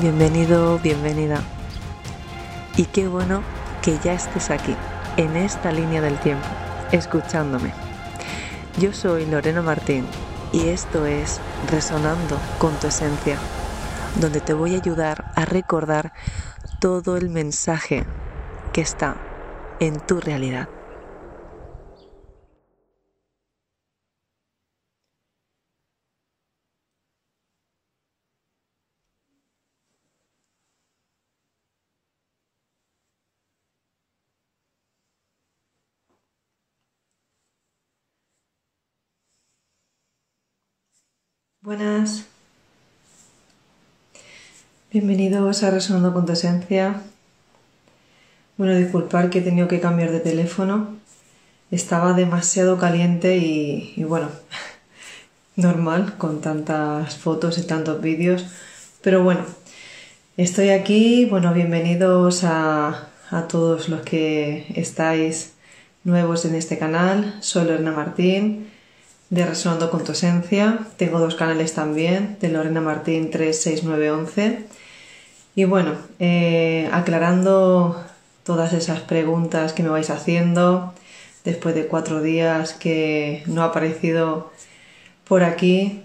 bienvenido, bienvenida. Y qué bueno que ya estés aquí, en esta línea del tiempo, escuchándome. Yo soy Lorena Martín y esto es Resonando con tu Esencia, donde te voy a ayudar a recordar todo el mensaje que está en tu realidad. Buenas. Bienvenidos a Resonando con tu Esencia. Bueno, disculpar que he tenido que cambiar de teléfono. Estaba demasiado caliente y, bueno, normal con tantas fotos y tantos vídeos. Pero bueno, estoy aquí. Bueno, bienvenidos a, a todos los que estáis nuevos en este canal. Soy Lorena Martín de Resonando con tu Esencia. Tengo dos canales también, de Lorena Martín 36911. Y bueno, eh, aclarando todas esas preguntas que me vais haciendo después de cuatro días que no ha aparecido por aquí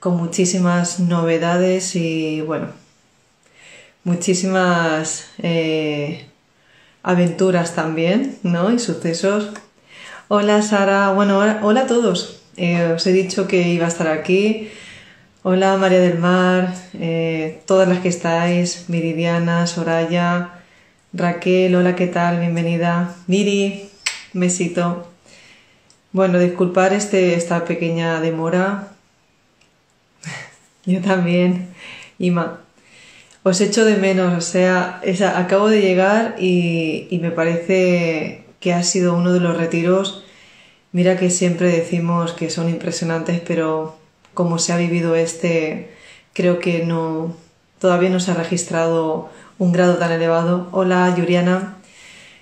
con muchísimas novedades y bueno, muchísimas eh, aventuras también, ¿no? Y sucesos. Hola Sara, bueno, hola a todos. Eh, os he dicho que iba a estar aquí. Hola María del Mar, eh, todas las que estáis, Miridiana, Soraya, Raquel, hola, ¿qué tal? Bienvenida. Miri, besito. Bueno, disculpar este, esta pequeña demora. Yo también, Ima. Os echo de menos, o sea, acabo de llegar y, y me parece que ha sido uno de los retiros Mira que siempre decimos que son impresionantes, pero como se ha vivido este, creo que no, todavía no se ha registrado un grado tan elevado. Hola, Yuriana.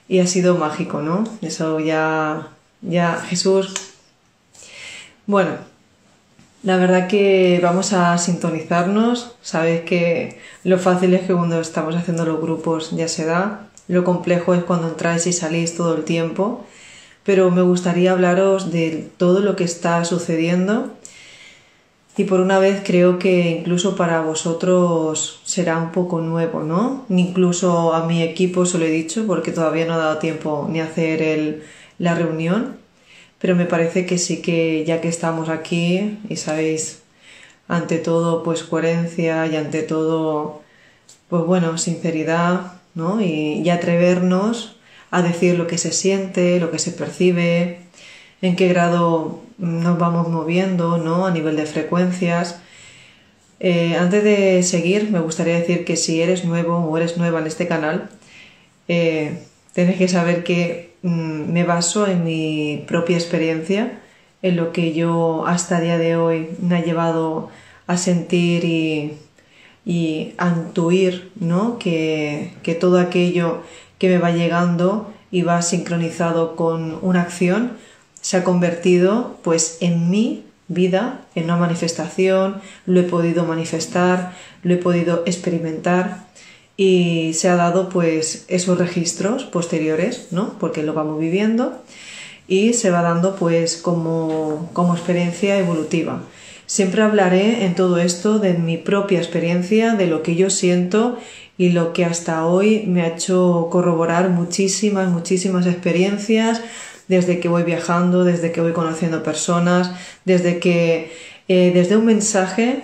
Y ha sido mágico, ¿no? Eso ya, ya, Jesús. Bueno, la verdad que vamos a sintonizarnos. Sabéis que lo fácil es que cuando estamos haciendo los grupos ya se da. Lo complejo es cuando entráis y salís todo el tiempo pero me gustaría hablaros de todo lo que está sucediendo y por una vez creo que incluso para vosotros será un poco nuevo, ¿no? Incluso a mi equipo se lo he dicho porque todavía no ha dado tiempo ni hacer el, la reunión, pero me parece que sí que ya que estamos aquí y sabéis, ante todo pues coherencia y ante todo pues bueno, sinceridad, ¿no? Y, y atrevernos a decir lo que se siente, lo que se percibe, en qué grado nos vamos moviendo, ¿no? A nivel de frecuencias. Eh, antes de seguir, me gustaría decir que si eres nuevo o eres nueva en este canal, eh, tienes que saber que mm, me baso en mi propia experiencia, en lo que yo hasta día de hoy me ha llevado a sentir y, a intuir, ¿no? Que todo aquello que me va llegando y va sincronizado con una acción, se ha convertido pues en mi vida, en una manifestación, lo he podido manifestar, lo he podido experimentar y se ha dado pues esos registros posteriores, ¿no? Porque lo vamos viviendo y se va dando pues como, como experiencia evolutiva. Siempre hablaré en todo esto de mi propia experiencia, de lo que yo siento y lo que hasta hoy me ha hecho corroborar muchísimas, muchísimas experiencias desde que voy viajando, desde que voy conociendo personas, desde que eh, desde un mensaje,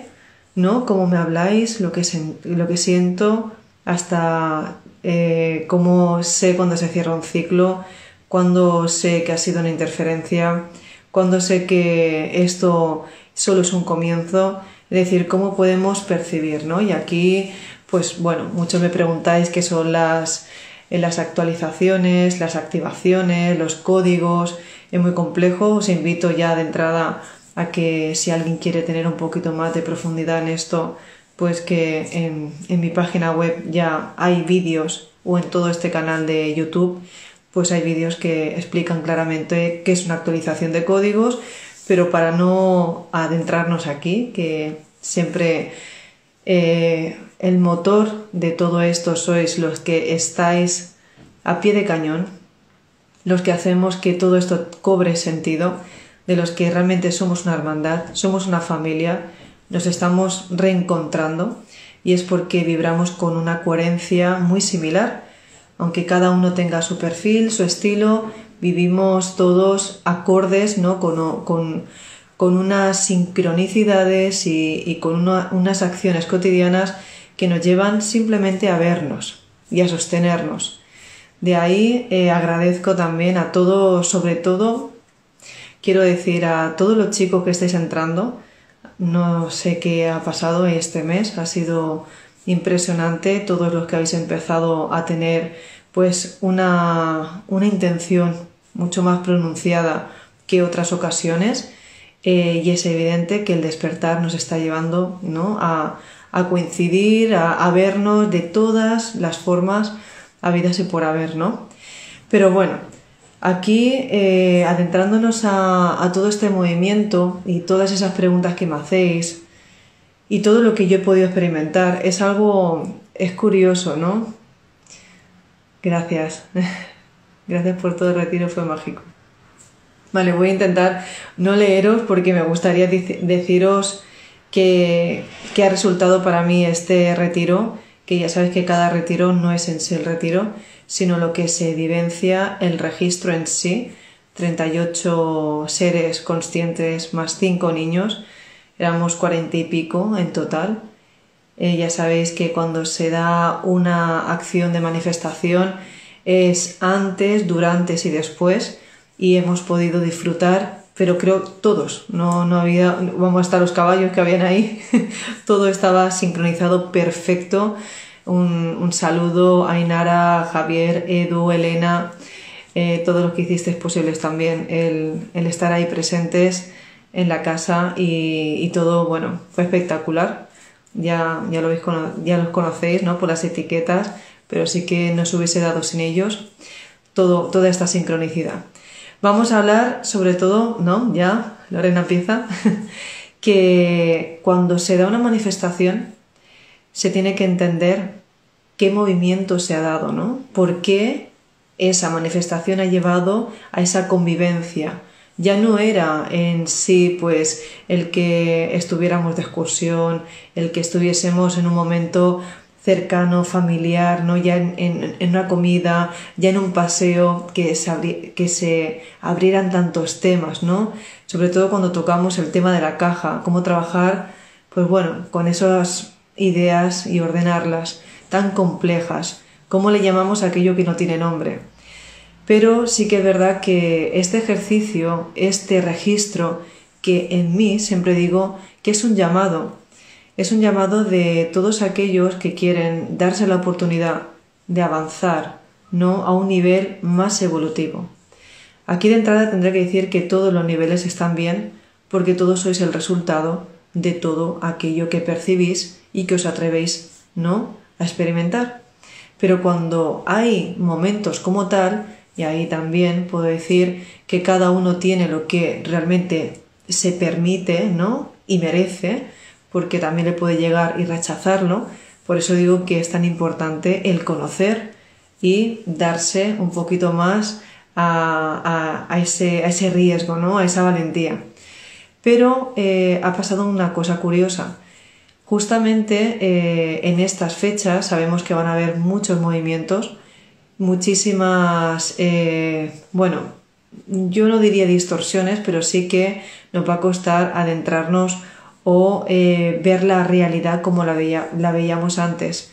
¿no? Cómo me habláis, lo que, lo que siento, hasta eh, cómo sé cuando se cierra un ciclo, cuando sé que ha sido una interferencia, cuando sé que esto solo es un comienzo, es decir, cómo podemos percibir, ¿no? Y aquí pues bueno, muchos me preguntáis qué son las, eh, las actualizaciones, las activaciones, los códigos, es muy complejo, os invito ya de entrada a que si alguien quiere tener un poquito más de profundidad en esto, pues que en, mi página web ya hay vídeos o en todo este canal de YouTube, pues hay vídeos que explican claramente qué es una actualización de códigos, pero para no adentrarnos aquí, que siempre eh, el motor de todo esto sois los que estáis a pie de cañón, los que hacemos que todo esto cobre sentido, de los que realmente somos una hermandad, somos una familia, nos estamos reencontrando y es porque vibramos con una coherencia muy similar, aunque cada uno tenga su perfil, su estilo, vivimos todos acordes, ¿no? Con, con, con unas sincronicidades y, con unas acciones cotidianas que nos llevan simplemente a vernos y a sostenernos. De ahí eh, agradezco también a todos, sobre todo, quiero decir a todos los chicos que estáis entrando, no sé qué ha pasado este mes, ha sido impresionante todos los que habéis empezado a tener pues una, una intención mucho más pronunciada que otras ocasiones eh, y es evidente que el despertar nos está llevando ¿no? a, a coincidir, a, vernos de todas las formas habidas y por haber, ¿no? Pero bueno, aquí eh, adentrándonos a, a todo este movimiento y todas esas preguntas que me hacéis y todo lo que yo he podido experimentar, es algo, es curioso, ¿no? Gracias. Gracias por todo el retiro, fue mágico. Vale, voy a intentar no leeros porque me gustaría deciros que, ha resultado para mí este retiro, que ya sabéis que cada retiro no es en sí el retiro, sino lo que se vivencia el registro en sí. 38 seres conscientes más 5 niños, éramos 40 y pico en total. Eh, ya sabéis que cuando se da una acción de manifestación es antes, durante y después y hemos podido disfrutar, pero creo todos, no, no había, vamos a estar los caballos que habían ahí, todo estaba sincronizado perfecto. Un, saludo a Inara, Javier, Edu, Elena, eh, todos los que hicisteis posibles también, el, estar ahí presentes en la casa y, todo, bueno, fue espectacular. Ya, ya, lo ya los conocéis, ¿no? Por las etiquetas, pero sí que no se hubiese dado sin ellos todo, toda esta sincronicidad. Vamos a hablar sobre todo, ¿no? Ya, Lorena empieza, que cuando se da una manifestación se tiene que entender qué movimiento se ha dado, ¿no? ¿Por qué esa manifestación ha llevado a esa convivencia? Ya no era en sí, pues, el que estuviéramos de excursión, el que estuviésemos en un momento cercano, familiar, ¿no? ya en, una comida, ya en un paseo, que se, que se abrieran tantos temas, ¿no? Sobre todo cuando tocamos el tema de la caja, cómo trabajar, pues bueno, con esas ideas y ordenarlas tan complejas, cómo le llamamos a aquello que no tiene nombre. Pero sí que es verdad que este ejercicio, este registro, que en mí siempre digo que es un llamado, es un llamado de todos aquellos que quieren darse la oportunidad de avanzar, no a un nivel más evolutivo. Aquí de entrada tendré que decir que todos los niveles están bien porque todos sois el resultado de todo aquello que percibís y que os atrevéis, ¿no?, a experimentar. Pero cuando hay momentos como tal, y ahí también puedo decir que cada uno tiene lo que realmente se permite, ¿no? y merece, porque también le puede llegar y rechazarlo. Por eso digo que es tan importante el conocer y darse un poquito más a, ese, riesgo, ¿no? a esa valentía. Pero eh, ha pasado una cosa curiosa. Justamente eh, en estas fechas sabemos que van a haber muchos movimientos, muchísimas, eh, bueno, yo no diría distorsiones, pero sí que nos va a costar adentrarnos o eh, ver la realidad como la, la veíamos antes.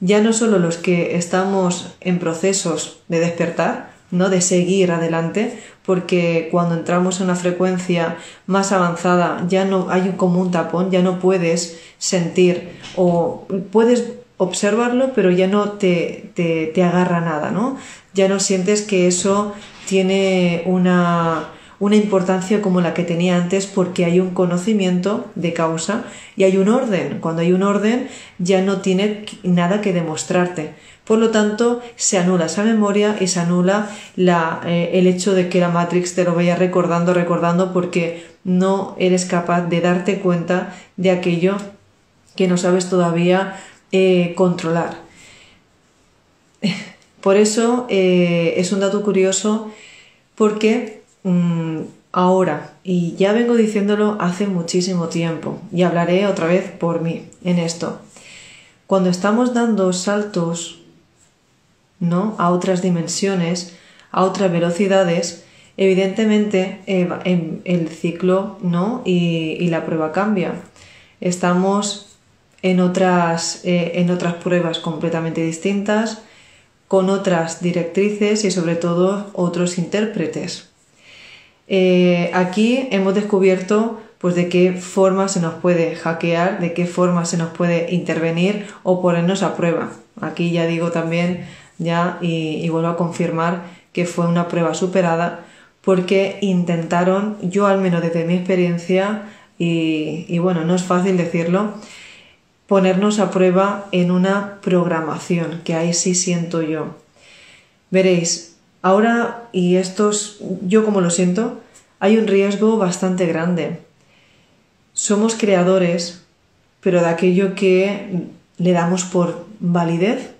Ya no solo los que estamos en procesos de despertar, ¿no? de seguir adelante, porque cuando entramos en una frecuencia más avanzada ya no hay como un tapón, ya no puedes sentir o puedes observarlo, pero ya no te, te, te agarra nada, ¿no? Ya no sientes que eso tiene una, una importancia como la que tenía antes porque hay un conocimiento de causa y hay un orden. Cuando hay un orden ya no tiene nada que demostrarte. Por lo tanto, se anula esa memoria y se anula la, eh, el hecho de que la Matrix te lo vaya recordando, recordando porque no eres capaz de darte cuenta de aquello que no sabes todavía eh, controlar. Por eso eh, es un dato curioso porque mm, ahora, y ya vengo diciéndolo hace muchísimo tiempo, y hablaré otra vez por mí en esto, cuando estamos dando saltos ¿no? a otras dimensiones, a otras velocidades, evidentemente eh, el ciclo ¿no? y, la prueba cambia. Estamos en otras, eh, en otras pruebas completamente distintas, con otras directrices y sobre todo otros intérpretes. Eh, aquí hemos descubierto pues de qué forma se nos puede hackear, de qué forma se nos puede intervenir o ponernos a prueba. Aquí ya digo también ya y, vuelvo a confirmar que fue una prueba superada porque intentaron, yo al menos desde mi experiencia, y, y bueno, no es fácil decirlo, ponernos a prueba en una programación, que ahí sí siento yo. Veréis, ahora, y estos, yo como lo siento, hay un riesgo bastante grande. Somos creadores, pero de aquello que le damos por validez.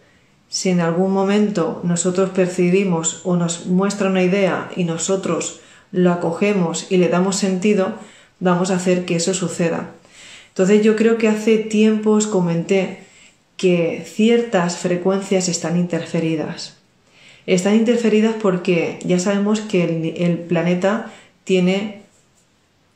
Si en algún momento nosotros percibimos o nos muestra una idea y nosotros lo acogemos y le damos sentido, vamos a hacer que eso suceda. Entonces yo creo que hace tiempo os comenté que ciertas frecuencias están interferidas. Están interferidas porque ya sabemos que el, planeta tiene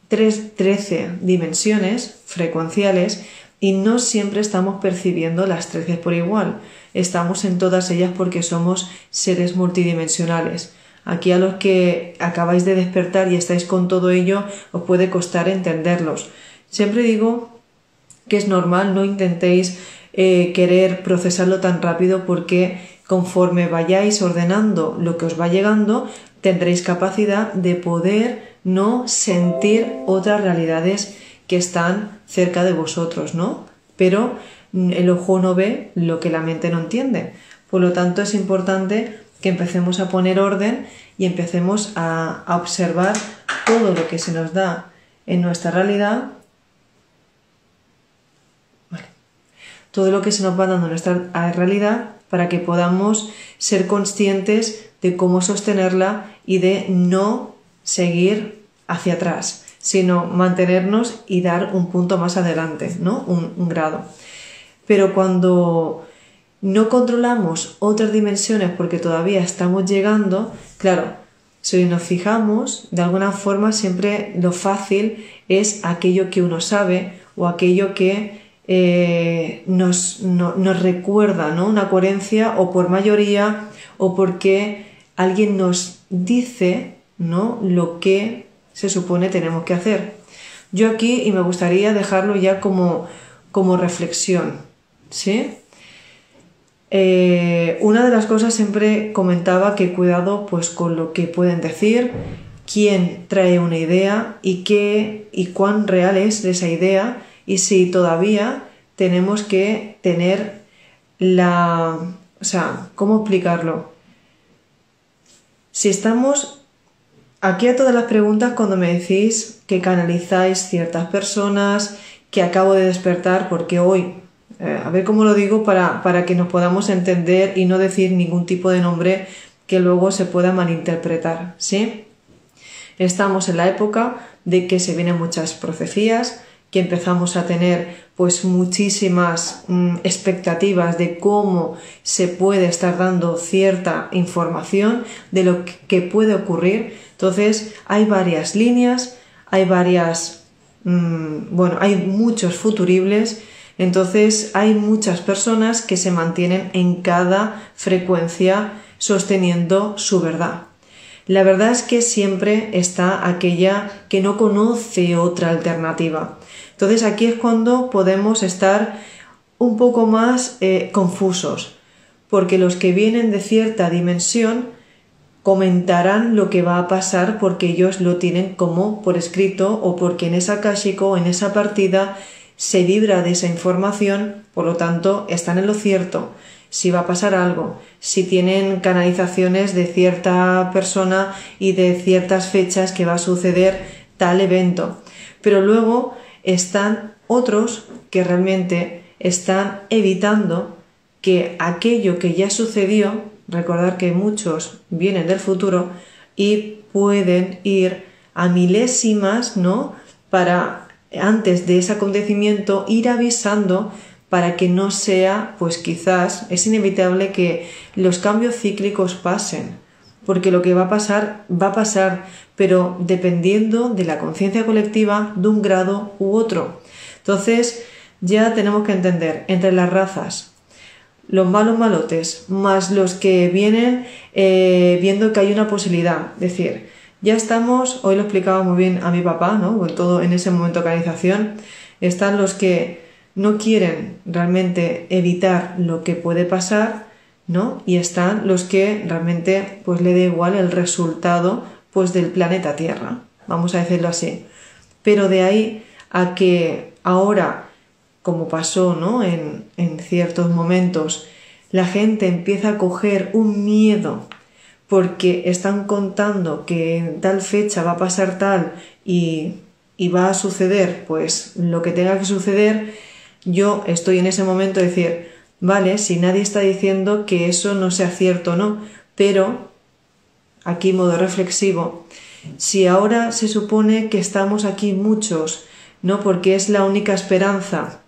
13 dimensiones frecuenciales y no siempre estamos percibiendo las 13 por igual. Estamos en todas ellas porque somos seres multidimensionales. Aquí a los que acabáis de despertar y estáis con todo ello os puede costar entenderlos. Siempre digo que es normal, no intentéis eh, querer procesarlo tan rápido porque conforme vayáis ordenando lo que os va llegando, tendréis capacidad de poder no sentir otras realidades que están cerca de vosotros, ¿no? Pero el ojo no ve lo que la mente no entiende. Por lo tanto, es importante que empecemos a poner orden y empecemos a observar todo lo que se nos da en nuestra realidad todo lo que se nos va dando en nuestra realidad para que podamos ser conscientes de cómo sostenerla y de no seguir hacia atrás, sino mantenernos y dar un punto más adelante, ¿no? Un, un grado. Pero cuando no controlamos otras dimensiones porque todavía estamos llegando, claro, si nos fijamos, de alguna forma siempre lo fácil es aquello que uno sabe o aquello que eh, nos, nos, recuerda ¿no? una coherencia o por mayoría o porque alguien nos dice ¿no? lo que se supone tenemos que hacer. Yo aquí, y me gustaría dejarlo ya como, como reflexión, ¿sí? Eh, una de las cosas siempre comentaba que cuidado pues con lo que pueden decir, quién trae una idea y qué y cuán real es esa idea y si todavía tenemos que tener la... O sea, ¿cómo explicarlo? Si estamos... Aquí a todas las preguntas cuando me decís que canalizáis ciertas personas, que acabo de despertar, porque hoy, eh, a ver cómo lo digo para, para que nos podamos entender y no decir ningún tipo de nombre que luego se pueda malinterpretar, ¿sí? Estamos en la época de que se vienen muchas profecías, que empezamos a tener pues muchísimas mm, expectativas de cómo se puede estar dando cierta información de lo que puede ocurrir. Entonces hay varias líneas, hay varias, mm, bueno, hay muchos futuribles, entonces hay muchas personas que se mantienen en cada frecuencia sosteniendo su verdad. La verdad es que siempre está aquella que no conoce otra alternativa. Entonces aquí es cuando podemos estar un poco más eh, confusos, porque los que vienen de cierta dimensión comentarán lo que va a pasar porque ellos lo tienen como por escrito o porque en esa o en esa partida, se vibra de esa información, por lo tanto, están en lo cierto. Si va a pasar algo, si tienen canalizaciones de cierta persona y de ciertas fechas que va a suceder tal evento. Pero luego están otros que realmente están evitando que aquello que ya sucedió, recordar que muchos vienen del futuro y pueden ir a milésimas, ¿no? Para antes de ese acontecimiento ir avisando para que no sea, pues quizás es inevitable que los cambios cíclicos pasen, porque lo que va a pasar va a pasar, pero dependiendo de la conciencia colectiva de un grado u otro. Entonces, ya tenemos que entender entre las razas, los malos malotes, más los que vienen eh, viendo que hay una posibilidad. Es decir, ya estamos, hoy lo explicaba muy bien a mi papá, ¿no? todo en ese momento de organización, están los que no quieren realmente evitar lo que puede pasar, ¿no? Y están los que realmente pues le da igual el resultado pues del planeta Tierra, vamos a decirlo así. Pero de ahí a que ahora como pasó ¿no? en, en ciertos momentos, la gente empieza a coger un miedo porque están contando que en tal fecha va a pasar tal y, y, va a suceder pues lo que tenga que suceder, yo estoy en ese momento de decir, vale, si nadie está diciendo que eso no sea cierto o no, pero aquí modo reflexivo, si ahora se supone que estamos aquí muchos, no porque es la única esperanza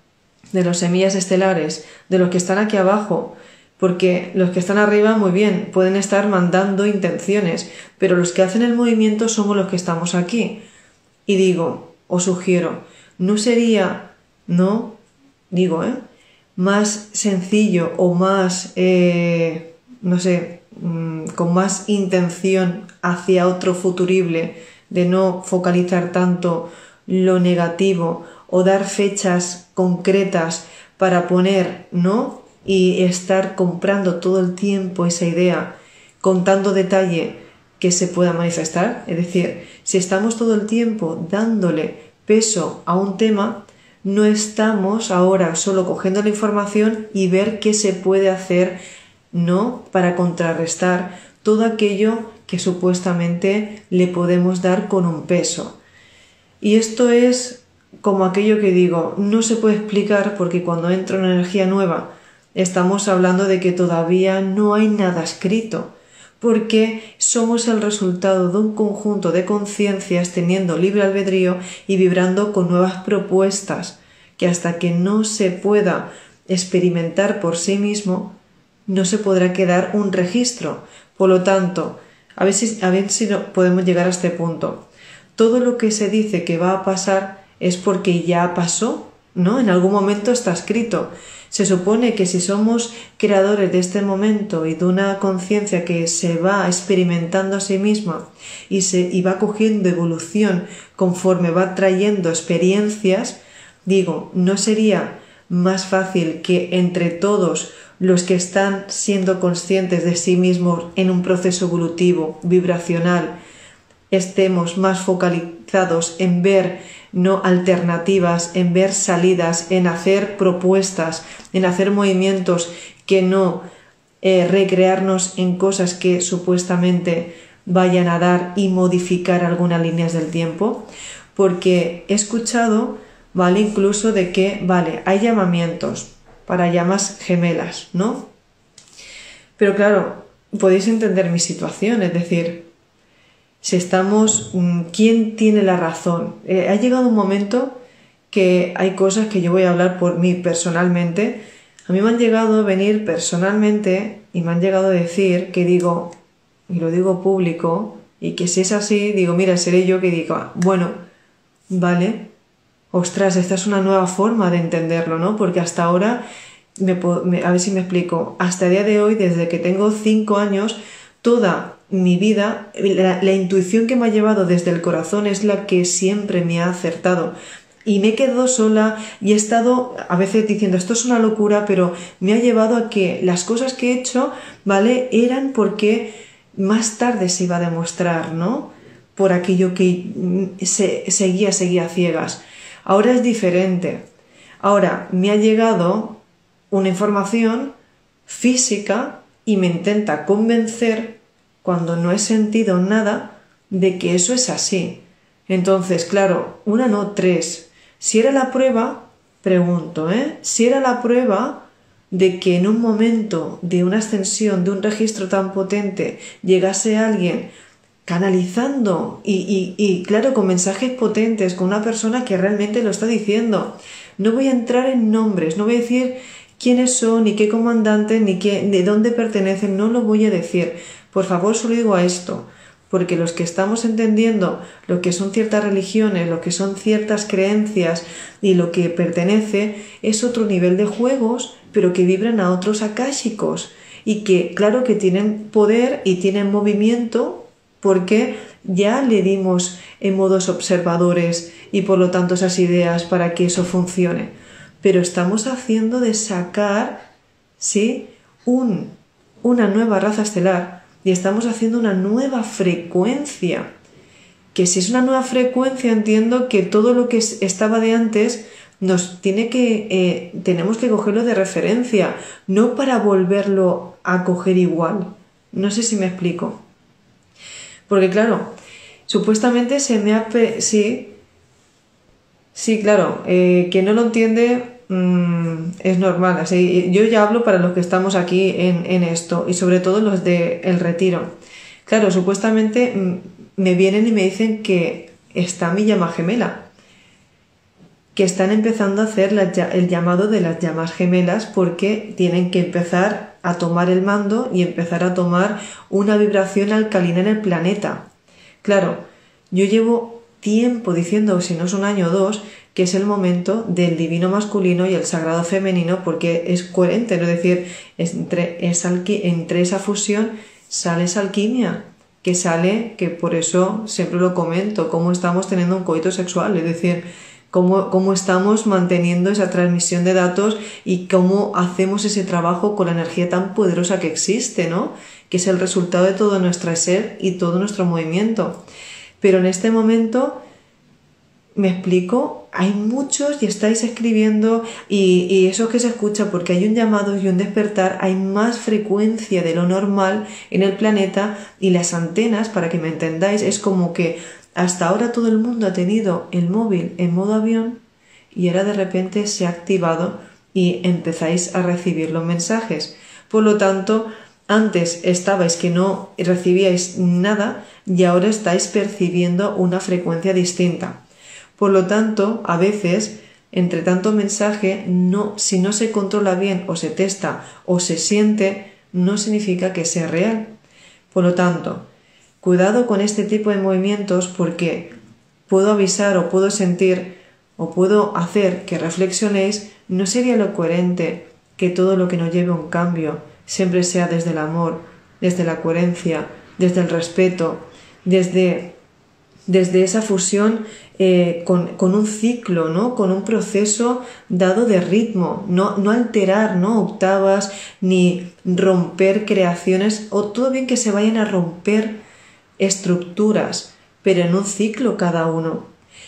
de los semillas estelares, de los que están aquí abajo, porque los que están arriba, muy bien, pueden estar mandando intenciones, pero los que hacen el movimiento somos los que estamos aquí. Y digo, os sugiero, ¿no sería, no, digo, ¿eh? Más sencillo o más, eh, no sé, mm, con más intención hacia otro futurible, de no focalizar tanto lo negativo o dar fechas concretas para poner, ¿no? Y estar comprando todo el tiempo esa idea, contando detalle que se pueda manifestar. Es decir, si estamos todo el tiempo dándole peso a un tema, no estamos ahora solo cogiendo la información y ver qué se puede hacer, ¿no? Para contrarrestar todo aquello que supuestamente le podemos dar con un peso. Y esto es como aquello que digo, no se puede explicar porque cuando entra una energía nueva estamos hablando de que todavía no hay nada escrito, porque somos el resultado de un conjunto de conciencias teniendo libre albedrío y vibrando con nuevas propuestas, que hasta que no se pueda experimentar por sí mismo, no se podrá quedar un registro. Por lo tanto, a ver si, a ver si podemos llegar a este punto. Todo lo que se dice que va a pasar es porque ya pasó, ¿no? En algún momento está escrito. Se supone que si somos creadores de este momento y de una conciencia que se va experimentando a sí misma y, se, y va cogiendo evolución conforme va trayendo experiencias, digo, ¿no sería más fácil que entre todos los que están siendo conscientes de sí mismos en un proceso evolutivo, vibracional, estemos más focalizados en ver no alternativas, en ver salidas, en hacer propuestas, en hacer movimientos que no eh, recrearnos en cosas que supuestamente vayan a dar y modificar algunas líneas del tiempo, porque he escuchado, vale, incluso de que, vale, hay llamamientos para llamas gemelas, ¿no? Pero claro, podéis entender mi situación, es decir, si estamos, mm, ¿quién tiene la razón? Eh, ha llegado un momento que hay cosas que yo voy a hablar por mí personalmente. A mí me han llegado a venir personalmente y me han llegado a decir que digo, y lo digo público, y que si es así, digo, mira, seré yo que diga, bueno, vale, ostras, esta es una nueva forma de entenderlo, ¿no? Porque hasta ahora, a ver si me explico, hasta el día de hoy, desde que tengo cinco años, toda mi vida, la, intuición que me ha llevado desde el corazón es la que siempre me ha acertado. Y me he quedado sola y he estado a veces diciendo esto es una locura, pero me ha llevado a que las cosas que he hecho, ¿vale? Eran porque más tarde se iba a demostrar, ¿no? Por aquello que mm, se, seguía, seguía ciegas. Ahora es diferente. Ahora me ha llegado una información física y me intenta convencer cuando no he sentido nada de que eso es así. Entonces, claro, una no, tres. Si era la prueba, pregunto, ¿eh? Si era la prueba de que en un momento de una ascensión, de un registro tan potente, llegase alguien canalizando y, y, claro, con mensajes potentes, con una persona que realmente lo está diciendo. No voy a entrar en nombres, no voy a decir quiénes son, ni qué comandantes, ni qué, de dónde pertenecen, no lo voy a decir. Por favor, solo digo a esto, porque los que estamos entendiendo lo que son ciertas religiones, lo que son ciertas creencias y lo que pertenece, es otro nivel de juegos, pero que vibran a otros akáshicos y que, claro, que tienen poder y tienen movimiento porque ya le dimos en modos observadores y por lo tanto esas ideas para que eso funcione. Pero estamos haciendo de sacar, ¿sí? Un, una nueva raza estelar y estamos haciendo una nueva frecuencia. Que si es una nueva frecuencia entiendo que todo lo que estaba de antes nos tiene que eh, tenemos que cogerlo de referencia, no para volverlo a coger igual. No sé si me explico. Porque claro, supuestamente se me ha... Sí, sí, claro, eh, que no lo entiende mm, es normal. Así, yo ya hablo para los que estamos aquí en, esto y sobre todo los del el retiro. Claro, supuestamente mm, me vienen y me dicen que está mi llama gemela, que están empezando a hacer el llamado de las llamas gemelas porque tienen que empezar a tomar el mando y empezar a tomar una vibración alcalina en el planeta. Claro, yo llevo tiempo diciendo, si no es un año o dos, que es el momento del divino masculino y el sagrado femenino porque es coherente, ¿no? es decir, entre, entre esa fusión sale esa alquimia, que sale, que por eso siempre lo comento, cómo estamos teniendo un coito sexual, es decir, cómo, estamos manteniendo esa transmisión de datos y cómo hacemos ese trabajo con la energía tan poderosa que existe, ¿no? Que es el resultado de todo nuestro ser y todo nuestro movimiento. Pero en este momento, me explico, hay muchos y estáis escribiendo y, y, eso que se escucha porque hay un llamado y un despertar, hay más frecuencia de lo normal en el planeta y las antenas, para que me entendáis, es como que hasta ahora todo el mundo ha tenido el móvil en modo avión y ahora de repente se ha activado y empezáis a recibir los mensajes. Por lo tanto, antes estabais que no recibíais nada y ahora estáis percibiendo una frecuencia distinta. Por lo tanto, a veces, entre tanto mensaje, no, si no se controla bien o se testa o se siente, no significa que sea real. Por lo tanto, Cuidado con este tipo de movimientos porque puedo avisar o puedo sentir o puedo hacer que reflexionéis, no sería lo coherente que todo lo que nos lleve a un cambio siempre sea desde el amor, desde la coherencia, desde el respeto, desde, desde esa fusión eh, con, un ciclo, ¿no? con un proceso dado de ritmo, no, alterar ¿no? octavas ni romper creaciones, o todo bien que se vayan a romper estructuras, pero en un ciclo cada uno.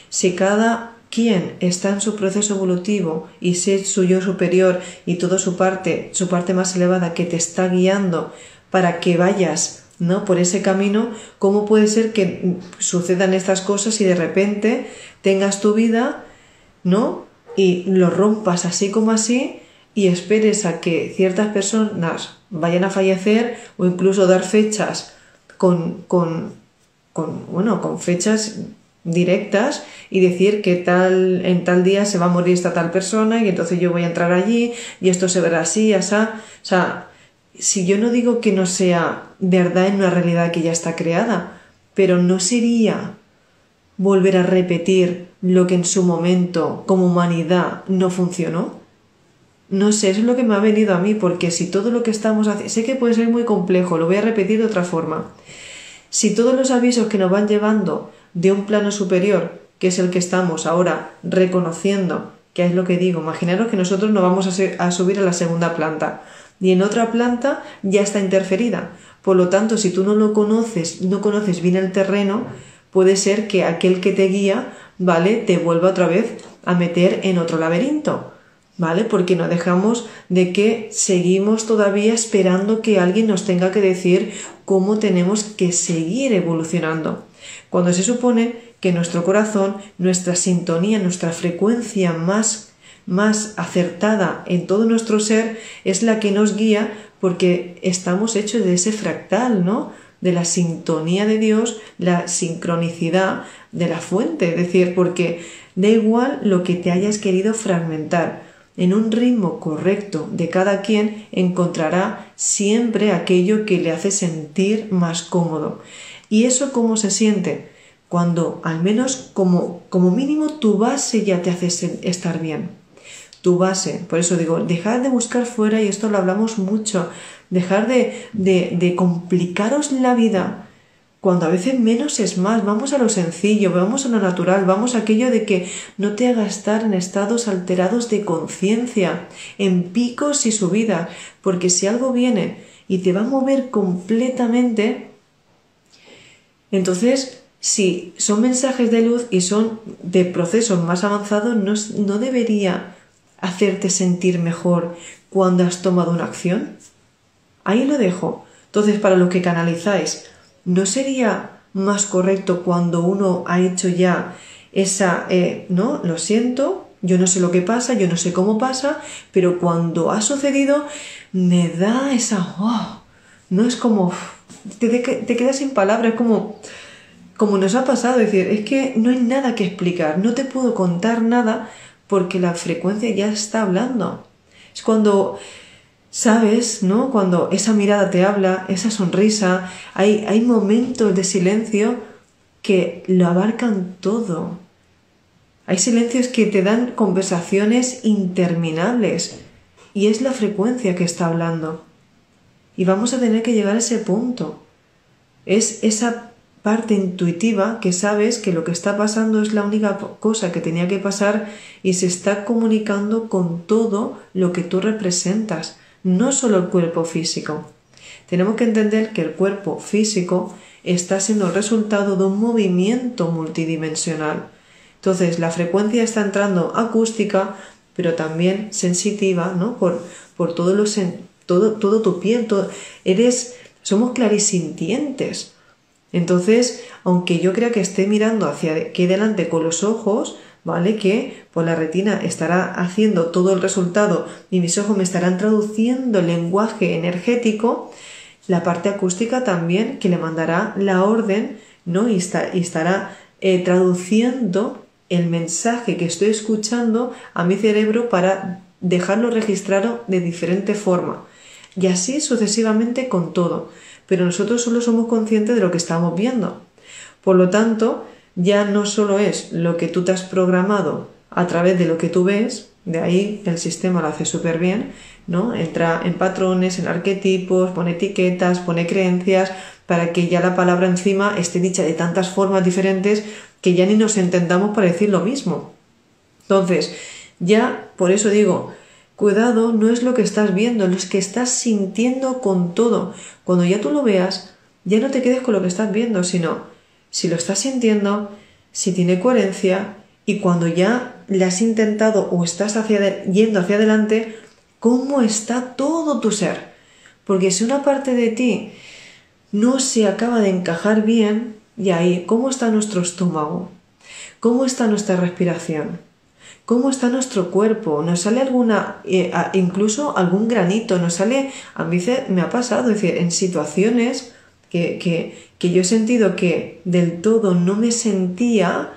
Si cada quien está en su proceso evolutivo y sé su yo superior y toda su parte, su parte más elevada que te está guiando para que vayas ¿no? por ese camino, ¿cómo puede ser que sucedan estas cosas y de repente tengas tu vida, ¿no? Y lo rompas así como así y esperes a que ciertas personas vayan a fallecer o incluso dar fechas con, con, con, bueno, con fechas directas y decir que tal en tal día se va a morir esta tal persona y entonces yo voy a entrar allí y esto se verá así, así. O sea, si yo no digo que no sea verdad en una realidad que ya está creada, pero no sería volver a repetir lo que en su momento como humanidad no funcionó. No sé, eso es lo que me ha venido a mí, porque si todo lo que estamos haciendo, sé que puede ser muy complejo, lo voy a repetir de otra forma. Si todos los avisos que nos van llevando de un plano superior, que es el que estamos ahora reconociendo, que es lo que digo, imaginaros que nosotros no vamos a, subir a la segunda planta y en otra planta ya está interferida. Por lo tanto, si tú no lo conoces, no conoces bien el terreno, puede ser que aquel que te guía, ¿vale? Te vuelva otra vez a meter en otro laberinto. ¿vale? Porque no dejamos de que seguimos todavía esperando que alguien nos tenga que decir cómo tenemos que seguir evolucionando. Cuando se supone que nuestro corazón, nuestra sintonía, nuestra frecuencia más más acertada en todo nuestro ser es la que nos guía porque estamos hechos de ese fractal, ¿no? De la sintonía de Dios, la sincronicidad de la fuente, es decir, porque da igual lo que te hayas querido fragmentar, en un ritmo correcto de cada quien encontrará siempre aquello que le hace sentir más cómodo. ¿Y eso cómo se siente? Cuando al menos como, como mínimo tu base ya te hace estar bien. Tu base. Por eso digo, dejar de buscar fuera, y esto lo hablamos mucho, dejar de, de, complicaros la vida cuando a veces menos es más, vamos a lo sencillo, vamos a lo natural, vamos a aquello de que no te haga estar en estados alterados de conciencia, en picos y subidas, porque si algo viene y te va a mover completamente, entonces si son mensajes de luz y son de procesos más avanzados, no, no debería hacerte sentir mejor cuando has tomado una acción. Ahí lo dejo. Entonces, para lo que canalizáis, ¿no sería más correcto cuando uno ha hecho ya esa, eh, no, lo siento, yo no sé lo que pasa, yo no sé cómo pasa, pero cuando ha sucedido me da esa, oh, no es como, te, quedas sin palabras, es como, como nos ha pasado, es decir, es que no hay nada que explicar, no te puedo contar nada porque la frecuencia ya está hablando. Es cuando sabes, ¿no? Cuando esa mirada te habla, esa sonrisa, hay, hay momentos de silencio que lo abarcan todo. Hay silencios que te dan conversaciones interminables y es la frecuencia que está hablando. Y vamos a tener que llegar a ese punto. Es esa parte intuitiva que sabes que lo que está pasando es la única cosa que tenía que pasar y se está comunicando con todo lo que tú representas no solo el cuerpo físico. Tenemos que entender que el cuerpo físico está siendo el resultado de un movimiento multidimensional. Entonces, la frecuencia está entrando acústica, pero también sensitiva, ¿no? Por, por todo, todo, todo tu piel, eres, somos clarisintientes. Entonces, aunque yo crea que esté mirando hacia aquí delante con los ojos, ¿vale? Que por la retina estará haciendo todo el resultado y mis ojos me estarán traduciendo el lenguaje energético, la parte acústica también que le mandará la orden, ¿no? Y, estará eh, traduciendo el mensaje que estoy escuchando a mi cerebro para dejarlo registrado de diferente forma. Y así sucesivamente con todo. Pero nosotros solo somos conscientes de lo que estamos viendo. Por lo tanto, ya no solo es lo que tú te has programado a través de lo que tú ves, de ahí el sistema lo hace súper bien, ¿no? Entra en patrones, en arquetipos, pone etiquetas, pone creencias, para que ya la palabra encima esté dicha de tantas formas diferentes que ya ni nos entendamos para decir lo mismo. Entonces, ya por eso digo, cuidado no es lo que estás viendo, es lo que estás sintiendo con todo. Cuando ya tú lo veas, ya no te quedes con lo que estás viendo, sino si lo estás sintiendo, si tiene coherencia y cuando ya le has intentado o estás hacia yendo hacia adelante, cómo está todo tu ser. Porque si una parte de ti no se acaba de encajar bien, y ahí, ¿cómo está nuestro estómago? ¿Cómo está nuestra respiración? ¿Cómo está nuestro cuerpo? ¿Nos sale alguna, eh, incluso algún granito? ¿Nos sale, a mí me ha pasado, es decir, en situaciones que, que, yo he sentido que del todo no me sentía,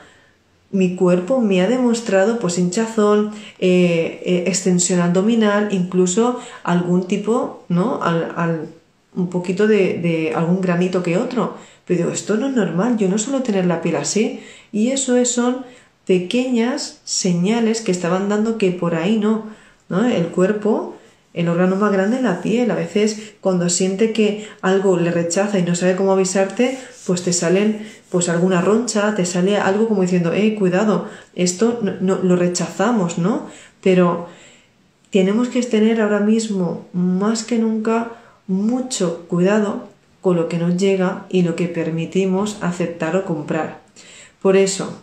mi cuerpo me ha demostrado pues hinchazón, eh, eh, extensión abdominal, incluso algún tipo, ¿no? Al, un poquito de, de, algún granito que otro. Pero digo, esto no es normal, yo no suelo tener la piel así. Y eso es, son pequeñas señales que estaban dando que por ahí no, ¿no? El cuerpo el órgano más grande es la piel. A veces cuando siente que algo le rechaza y no sabe cómo avisarte, pues te salen pues alguna roncha, te sale algo como diciendo, eh, cuidado, esto no, lo rechazamos, ¿no? Pero tenemos que tener ahora mismo más que nunca mucho cuidado con lo que nos llega y lo que permitimos aceptar o comprar. Por eso,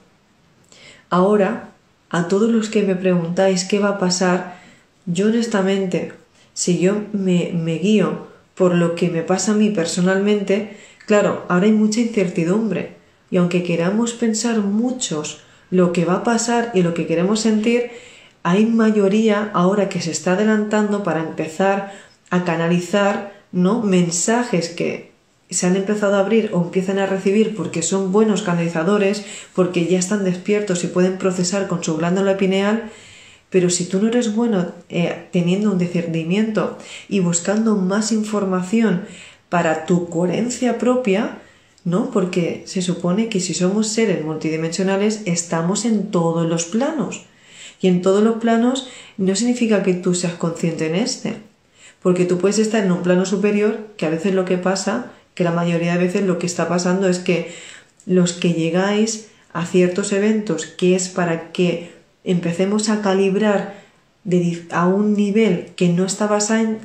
ahora, a todos los que me preguntáis qué va a pasar, yo honestamente si yo me, guío por lo que me pasa a mí personalmente, claro, ahora hay mucha incertidumbre. Y aunque queramos pensar muchos lo que va a pasar y lo que queremos sentir, hay mayoría ahora que se está adelantando para empezar a canalizar ¿no? mensajes que se han empezado a abrir o empiezan a recibir porque son buenos canalizadores, porque ya están despiertos y pueden procesar con su glándula pineal, pero si tú no eres bueno eh, teniendo un discernimiento y buscando más información para tu coherencia propia, ¿no? Porque se supone que si somos seres multidimensionales estamos en todos los planos. Y en todos los planos no significa que tú seas consciente en este. Porque tú puedes estar en un plano superior, que a veces lo que pasa que la mayoría de veces lo que está pasando es que los que llegáis a ciertos eventos, que es para que empecemos a calibrar a un nivel que no estaba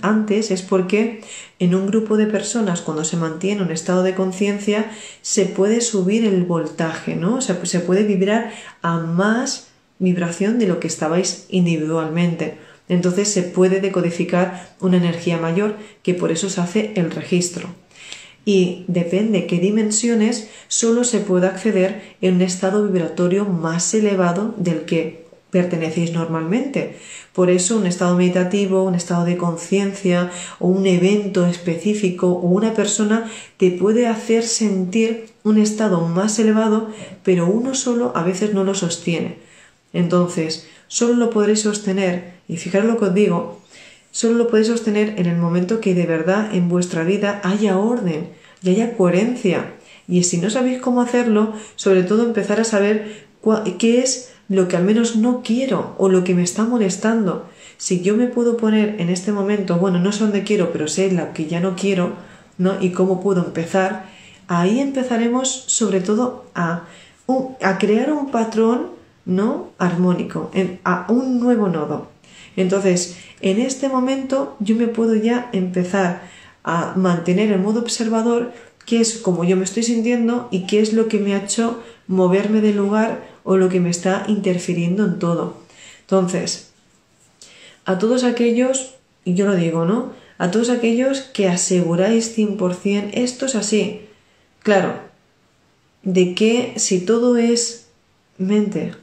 antes, es porque en un grupo de personas, cuando se mantiene un estado de conciencia, se puede subir el voltaje, ¿no? O sea, se puede vibrar a más vibración de lo que estabais individualmente. Entonces se puede decodificar una energía mayor, que por eso se hace el registro y depende qué dimensiones solo se puede acceder en un estado vibratorio más elevado del que pertenecéis normalmente. Por eso un estado meditativo, un estado de conciencia o un evento específico o una persona te puede hacer sentir un estado más elevado, pero uno solo a veces no lo sostiene. Entonces, solo lo podréis sostener, y fijaros lo que os digo, solo lo podéis sostener en el momento que de verdad en vuestra vida haya orden y haya coherencia. Y si no sabéis cómo hacerlo, sobre todo empezar a saber qué es lo que al menos no quiero o lo que me está molestando. Si yo me puedo poner en este momento, bueno, no sé dónde quiero, pero sé la que ya no quiero, ¿no? Y cómo puedo empezar, ahí empezaremos sobre todo a, a crear un patrón, ¿no? Armónico, a un nuevo nodo. Entonces, en este momento yo me puedo ya empezar a mantener el modo observador qué es como yo me estoy sintiendo y qué es lo que me ha hecho moverme del lugar o lo que me está interfiriendo en todo. Entonces, a todos aquellos, y yo lo digo, ¿no? A todos aquellos que aseguráis 100% esto es así. Claro, de que si todo es mente,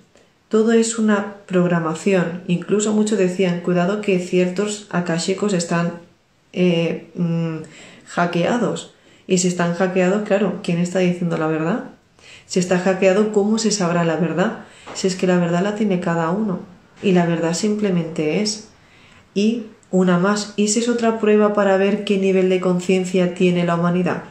todo es una programación. Incluso muchos decían, cuidado que ciertos akashicos están eh, mm, hackeados. Y si están hackeados, claro, ¿quién está diciendo la verdad? Si está hackeado, ¿cómo se sabrá la verdad? Si es que la verdad la tiene cada uno. Y la verdad simplemente es. Y una más. Y es otra prueba para ver qué nivel de conciencia tiene la humanidad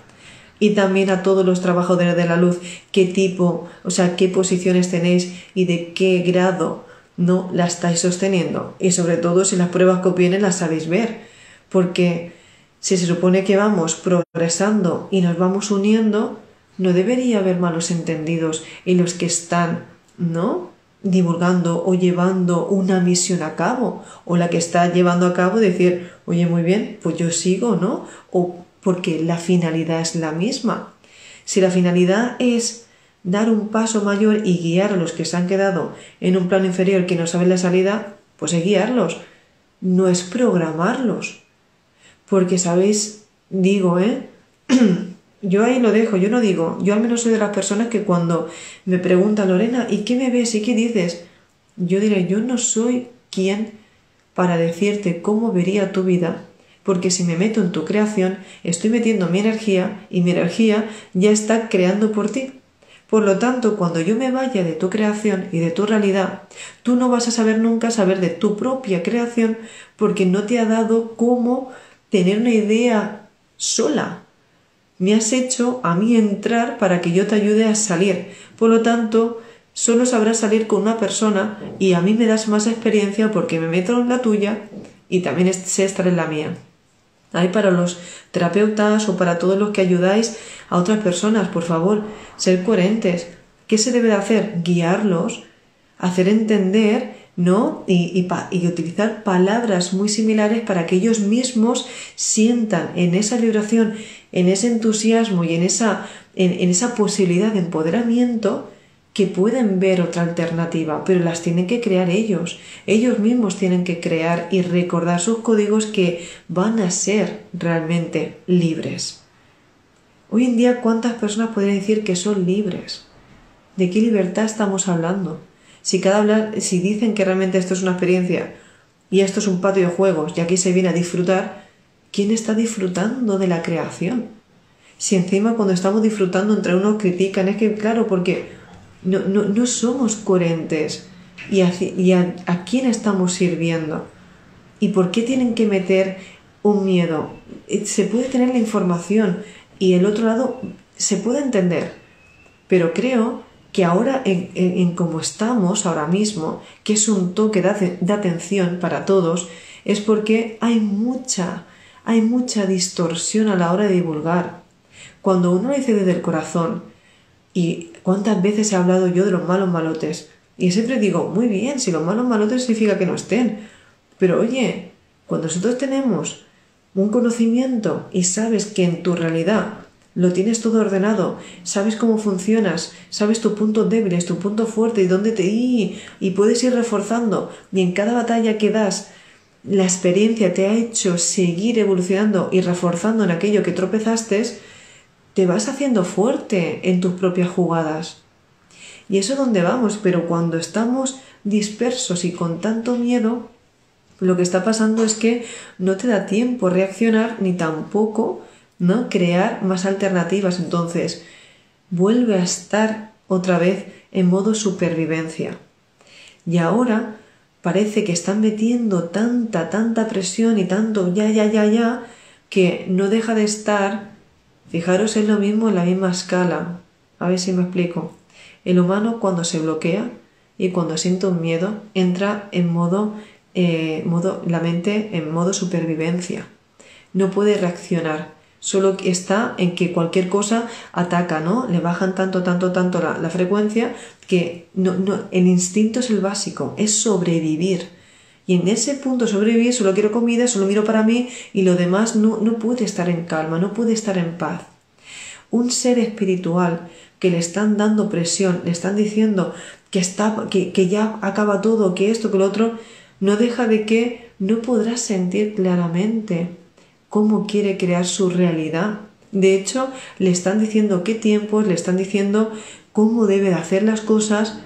y también a todos los trabajadores de la luz, qué tipo, o sea, qué posiciones tenéis y de qué grado no la estáis sosteniendo. Y sobre todo si las pruebas que vienen las sabéis ver, porque si se supone que vamos progresando y nos vamos uniendo, no debería haber malos entendidos y los que están, ¿no? divulgando o llevando una misión a cabo o la que está llevando a cabo decir, oye, muy bien, pues yo sigo, ¿no? Porque la finalidad es la misma. Si la finalidad es dar un paso mayor y guiar a los que se han quedado en un plano inferior que no saben la salida, pues es guiarlos, no es programarlos. Porque, ¿sabéis? Digo, ¿eh? yo ahí lo dejo, yo no digo, yo al menos soy de las personas que cuando me pregunta Lorena, ¿y qué me ves y qué dices? Yo diré, yo no soy quien para decirte cómo vería tu vida, porque si me meto en tu creación, estoy metiendo mi energía y mi energía ya está creando por ti. Por lo tanto, cuando yo me vaya de tu creación y de tu realidad, tú no vas a saber nunca saber de tu propia creación porque no te ha dado cómo tener una idea sola. Me has hecho a mí entrar para que yo te ayude a salir. Por lo tanto, solo sabrás salir con una persona y a mí me das más experiencia porque me meto en la tuya y también sé estar en la mía. Hay para los terapeutas o para todos los que ayudáis a otras personas, por favor, ser coherentes. ¿Qué se debe de hacer? Guiarlos, hacer entender, ¿no? Y, y, utilizar palabras muy similares para que ellos mismos sientan en esa vibración, en ese entusiasmo y en esa, en esa posibilidad de empoderamiento que pueden ver otra alternativa, pero las tienen que crear ellos. Ellos mismos tienen que crear y recordar sus códigos que van a ser realmente libres. Hoy en día, ¿cuántas personas podrían decir que son libres? ¿De qué libertad estamos hablando? Si cada hablar, si dicen que realmente esto es una experiencia y esto es un patio de juegos y aquí se viene a disfrutar, ¿quién está disfrutando de la creación? Si encima cuando estamos disfrutando entre unos critican, es que claro, porque no, no, no somos coherentes y, a, quién estamos sirviendo y por qué tienen que meter un miedo. Eh, se puede tener la información y el otro lado se puede entender, pero creo que ahora en, en, como estamos ahora mismo, que es un toque de, de, atención para todos, es porque hay mucha, hay mucha distorsión a la hora de divulgar. Cuando uno lo dice desde el corazón, y cuántas veces he hablado yo de los malos malotes, y siempre digo, muy bien, si los malos malotes significa que no estén, pero oye, cuando nosotros tenemos un conocimiento y sabes que en tu realidad lo tienes todo ordenado, sabes cómo funcionas, sabes tu punto débil, tu punto fuerte y dónde te y, y puedes ir reforzando y en cada batalla que das la experiencia te ha hecho seguir evolucionando y reforzando en aquello que tropezaste, te vas haciendo fuerte en tus propias jugadas. Y eso es donde vamos, pero cuando estamos dispersos y con tanto miedo, lo que está pasando es que no te da tiempo a reaccionar ni tampoco ¿no? crear más alternativas. Entonces, vuelve a estar otra vez en modo supervivencia. Y ahora parece que están metiendo tanta, tanta presión y tanto ya, ya, ya, ya, que no deja de estar, fijaros, es lo mismo en la misma escala. A ver si me explico. El humano cuando se bloquea y cuando siente un miedo entra en modo eh, modo, la mente en modo supervivencia. No puede reaccionar. Solo está en que cualquier cosa ataca, ¿no? Le bajan tanto, tanto, tanto la, frecuencia que no, no, el instinto es el básico, es sobrevivir. Y en ese punto sobrevivir, solo quiero comida, solo miro para mí y lo demás no, no puede estar en calma, no puede estar en paz. Un ser espiritual que le están dando presión, le están diciendo que, está, que, que ya acaba todo, que esto, que lo otro, no deja de que no podrá sentir claramente cómo quiere crear su realidad. De hecho, le están diciendo qué tiempos, le están diciendo cómo debe de hacer las cosas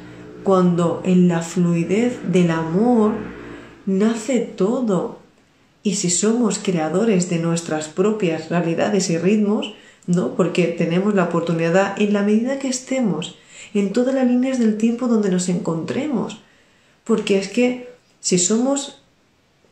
cuando en la fluidez del amor nace todo. Y si somos creadores de nuestras propias realidades y ritmos, ¿no? Porque tenemos la oportunidad en la medida que estemos, en todas las líneas del tiempo donde nos encontremos. Porque es que si somos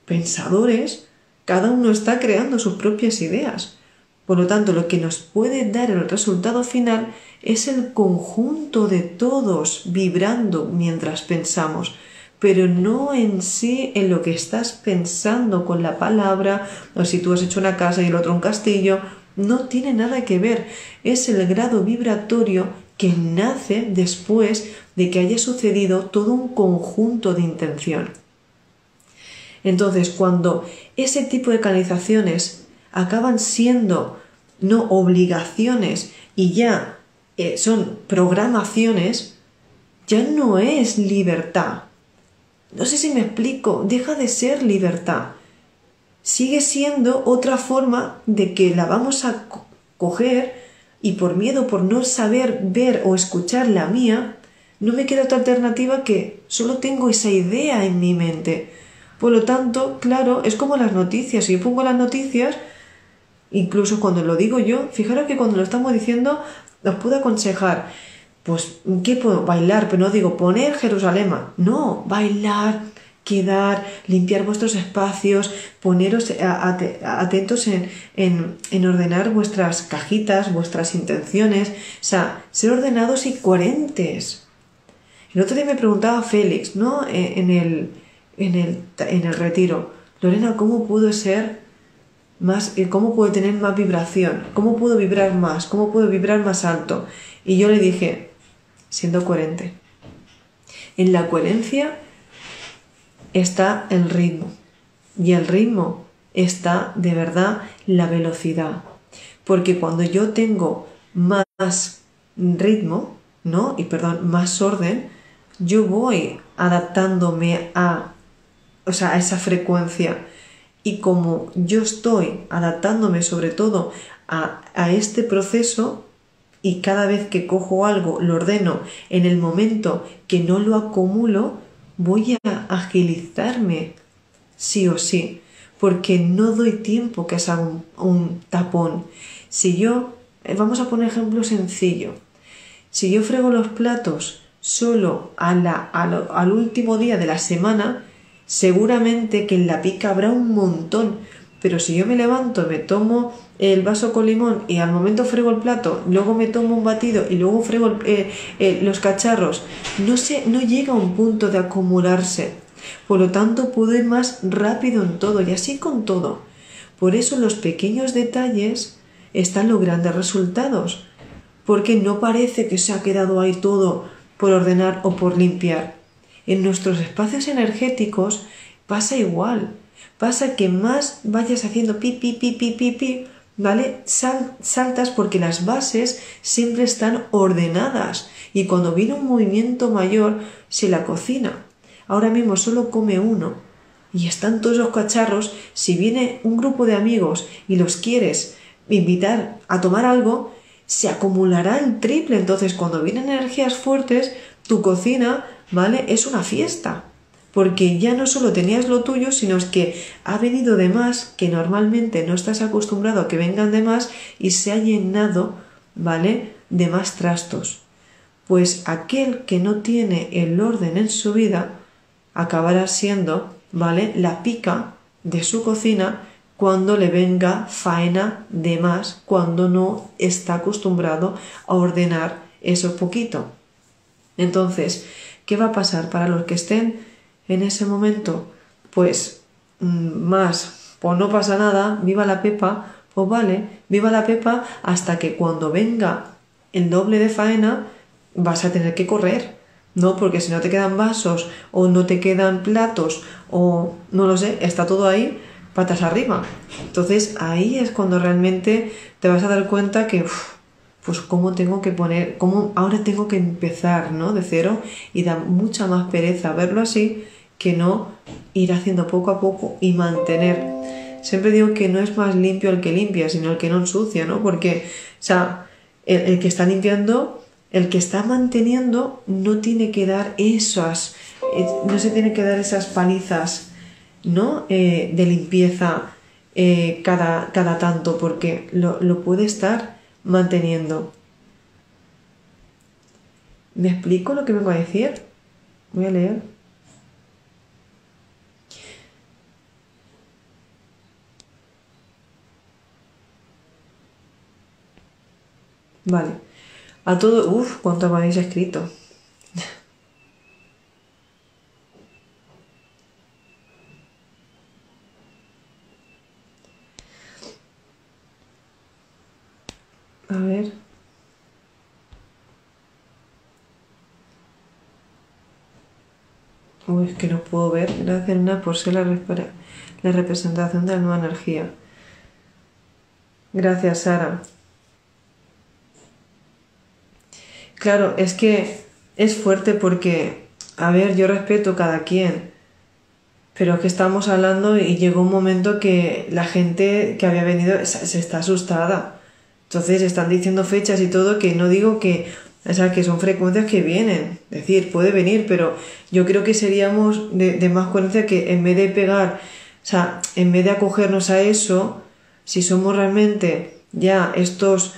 pensadores, cada uno está creando sus propias ideas. Por lo tanto, lo que nos puede dar el resultado final es el conjunto de todos vibrando mientras pensamos, pero no en sí en lo que estás pensando con la palabra, o si tú has hecho una casa y el otro un castillo, no tiene nada que ver, es el grado vibratorio que nace después de que haya sucedido todo un conjunto de intención. Entonces, cuando ese tipo de canalizaciones acaban siendo no obligaciones y ya eh, son programaciones, ya no es libertad. No sé si me explico, deja de ser libertad. Sigue siendo otra forma de que la vamos a coger y por miedo, por no saber ver o escuchar la mía, no me queda otra alternativa que solo tengo esa idea en mi mente por lo tanto, claro, es como las noticias. Si yo pongo las noticias, incluso cuando lo digo yo, fijaros que cuando lo estamos diciendo, os puedo aconsejar, pues, ¿qué puedo? Bailar, pero no digo poner Jerusalén. No, bailar, quedar, limpiar vuestros espacios, poneros atentos en, en, ordenar vuestras cajitas, vuestras intenciones, o sea, ser ordenados y coherentes. El otro día me preguntaba Félix, ¿no? E, en el, en el, en el retiro. Lorena, ¿cómo puedo ser más, eh, cómo puedo tener más vibración? ¿Cómo puedo vibrar más? ¿Cómo puedo vibrar más alto? Y yo le dije, siendo coherente. En la coherencia está el ritmo. Y el ritmo está de verdad la velocidad. Porque cuando yo tengo más ritmo, ¿no? Y perdón, más orden, yo voy adaptándome a o sea, a esa frecuencia. Y como yo estoy adaptándome sobre todo a, a este proceso, y cada vez que cojo algo lo ordeno en el momento que no lo acumulo, voy a agilizarme sí o sí, porque no doy tiempo que un, un tapón. Si yo, eh, vamos a poner ejemplo sencillo, si yo frego los platos solo al último día de la semana, seguramente que en la pica habrá un montón, pero si yo me levanto, me tomo el vaso con limón y al momento frego el plato, luego me tomo un batido y luego frego eh, eh, los cacharros, no, se, no llega a un punto de acumularse. Por lo tanto, puedo ir más rápido en todo y así con todo. Por eso los pequeños detalles están los grandes resultados, porque no parece que se ha quedado ahí todo por ordenar o por limpiar. En nuestros espacios energéticos pasa igual. Pasa que más vayas haciendo pi, pi, pi, pi, pi, pi ¿vale? saltas porque las bases siempre están ordenadas y cuando viene un movimiento mayor se la cocina. Ahora mismo solo come uno y están todos los cacharros. Si viene un grupo de amigos y los quieres invitar a tomar algo, se acumulará el triple. Entonces, cuando vienen energías fuertes, tu cocina, ¿vale? Es una fiesta porque ya no solo tenías lo tuyo, sino es que ha venido de más, que normalmente no estás acostumbrado a que vengan de más, y se ha llenado, ¿vale?, de más trastos. Pues aquel que no tiene el orden en su vida acabará siendo, ¿vale?, la pica de su cocina cuando le venga faena de más, cuando no está acostumbrado a ordenar eso poquito. Entonces, ¿qué va a pasar para los que estén en ese momento, pues mm, más, pues no pasa nada, viva la pepa, pues vale, viva la pepa hasta que cuando venga el doble de faena vas a tener que correr, ¿no? Porque si no te quedan vasos o no te quedan platos o no lo sé, está todo ahí patas arriba. Entonces ahí es cuando realmente te vas a dar cuenta que, pues cómo tengo que poner, cómo ahora tengo que empezar, ¿no? De cero y da mucha más pereza verlo así que no ir haciendo poco a poco y mantener. Siempre digo que no es más limpio el que limpia, sino el que no ensucia, ¿no? Porque, o sea, el, que está limpiando, el que está manteniendo, no tiene que dar esas, eh, no se tiene que dar esas palizas, ¿no? Eh, de limpieza eh, cada, cada tanto, porque lo, lo puede estar manteniendo. ¿Me explico lo que vengo a decir? Voy a leer. Vale. A todo. Uf, ¿cuánto me habéis escrito? A ver. Que no puedo ver. Gracias, Luna, por ser la, la representación de la nueva energía. Gracias, Sara. Claro, es que es fuerte porque, a ver, yo respeto cada quien, pero que estamos hablando y llegó un momento que la gente que había venido se está asustada. Entonces están diciendo fechas y todo que no digo que, o sea, que son frecuencias que vienen. Es decir, puede venir, pero yo creo que seríamos de, de más coherencia que en vez de pegar, o sea, en vez de acogernos a eso, si somos realmente ya estos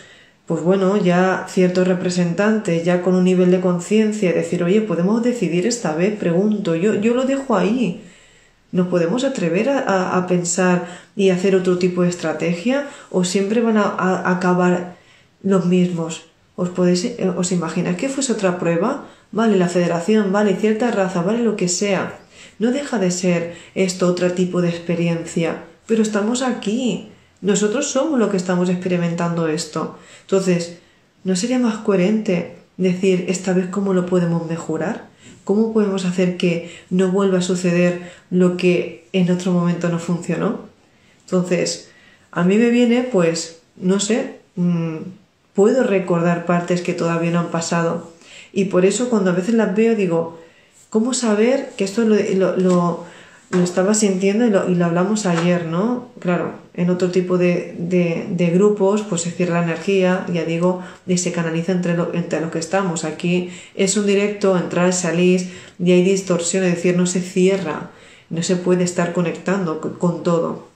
pues bueno, ya ciertos representantes, ya con un nivel de conciencia, decir, oye, ¿podemos decidir esta vez? Pregunto, yo, yo lo dejo ahí. ¿Nos podemos atrever a, pensar y hacer otro tipo de estrategia? ¿O siempre van a, acabar los mismos? ¿Os, podéis, eh, ¿Os imagináis que fuese otra prueba? Vale, la federación, vale, cierta raza, vale lo que sea. No deja de ser esto otro tipo de experiencia. Pero estamos aquí. Nosotros somos los que estamos experimentando esto. Entonces, ¿no sería más coherente decir esta vez cómo lo podemos mejorar? ¿Cómo podemos hacer que no vuelva a suceder lo que en otro momento no funcionó? Entonces, a mí me viene, pues, no sé, mm, puedo recordar partes que todavía no han pasado. Y por eso cuando a veces las veo digo, ¿cómo saber que esto lo, lo, lo estaba sintiendo y lo, y lo, hablamos ayer, ¿no? Claro, en otro tipo de, de, grupos, pues se cierra la energía, ya digo, y se canaliza entre lo, entre lo que estamos. Aquí es un directo, entrar, salir, y hay distorsión, es decir, no se cierra, no se puede estar conectando con, todo,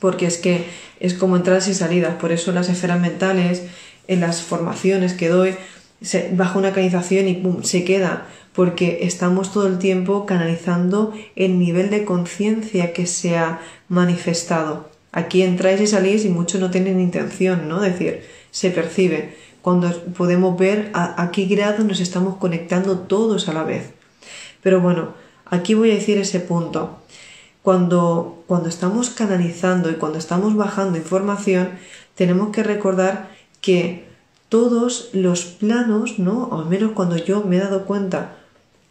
porque es que es como entradas y salidas, por eso las esferas mentales, en las formaciones que doy, se, baja una canalización y pum, se queda porque estamos todo el tiempo canalizando el nivel de conciencia que se ha manifestado. Aquí entráis y salís y muchos no tienen intención, ¿no? Es decir, se percibe cuando podemos ver a, qué grado nos estamos conectando todos a la vez. Pero bueno, aquí voy a decir ese punto. Cuando, cuando estamos canalizando y cuando estamos bajando información, tenemos que recordar que todos los planos, ¿no? O al menos cuando yo me he dado cuenta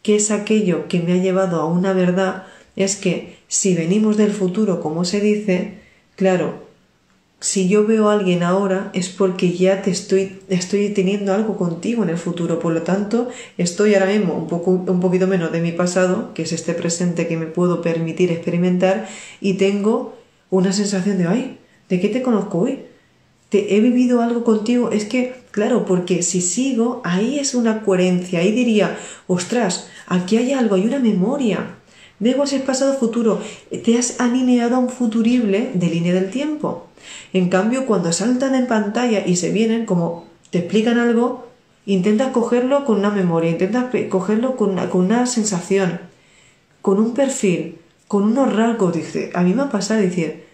que es aquello que me ha llevado a una verdad, es que si venimos del futuro, como se dice, claro, si yo veo a alguien ahora es porque ya te estoy, estoy teniendo algo contigo en el futuro, por lo tanto estoy ahora mismo un, poco, un poquito menos de mi pasado, que es este presente que me puedo permitir experimentar, y tengo una sensación de, ay, ¿de qué te conozco hoy? ¿Te he vivido algo contigo? Es que, claro, porque si sigo, ahí es una coherencia, ahí diría, ostras, Aquí hay algo, hay una memoria. Si es pasado futuro, te has alineado a un futurible de línea del tiempo. En cambio, cuando saltan en pantalla y se vienen, como te explican algo, intentas cogerlo con una memoria, intentas cogerlo con una, con una sensación, con un perfil, con unos rasgos. Dice, a mí me ha pasado decir,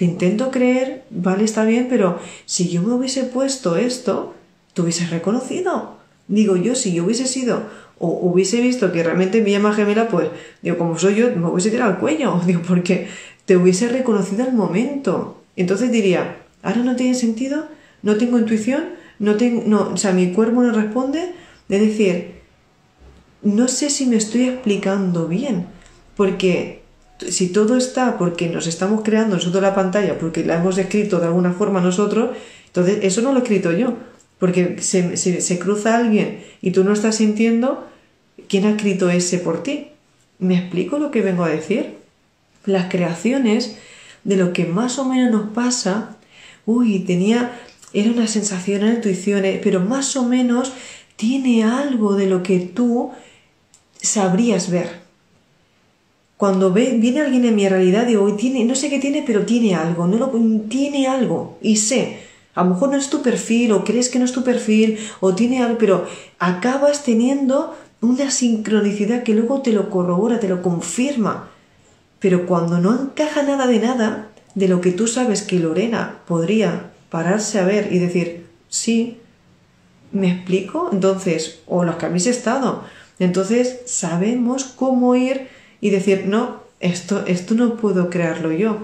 te intento creer, vale, está bien, pero si yo me hubiese puesto esto, te hubieses reconocido. Digo yo, si yo hubiese sido o hubiese visto que realmente mi llama gemela, pues, digo, como soy yo, me hubiese tirado al cuello, digo, porque te hubiese reconocido al momento. Entonces diría, ahora no tiene sentido, no tengo intuición, no tengo, no, o sea, mi cuerpo no responde. Es decir, no sé si me estoy explicando bien, porque si todo está porque nos estamos creando nosotros la pantalla, porque la hemos escrito de alguna forma nosotros, entonces eso no lo he escrito yo, porque se, se cruza alguien y tú no estás sintiendo, ¿Quién ha escrito ese por ti? ¿Me explico lo que vengo a decir? Las creaciones de lo que más o menos nos pasa, uy, tenía, era una sensación, eh, pero más o menos tiene algo de lo que tú sabrías ver. Cuando ve, viene alguien en mi realidad, digo, tiene, no sé qué tiene, pero tiene algo, no lo, tiene algo, y sé, a lo mejor no es tu perfil, o crees que no es tu perfil, o tiene algo, pero acabas teniendo una sincronicidad que luego te lo corrobora, te lo confirma. Pero cuando no encaja nada de nada, de lo que tú sabes que Lorena podría pararse a ver y decir, sí, ¿me explico? Entonces, o los que habéis estado, entonces sabemos cómo ir y decir, no, esto, esto no puedo crearlo yo.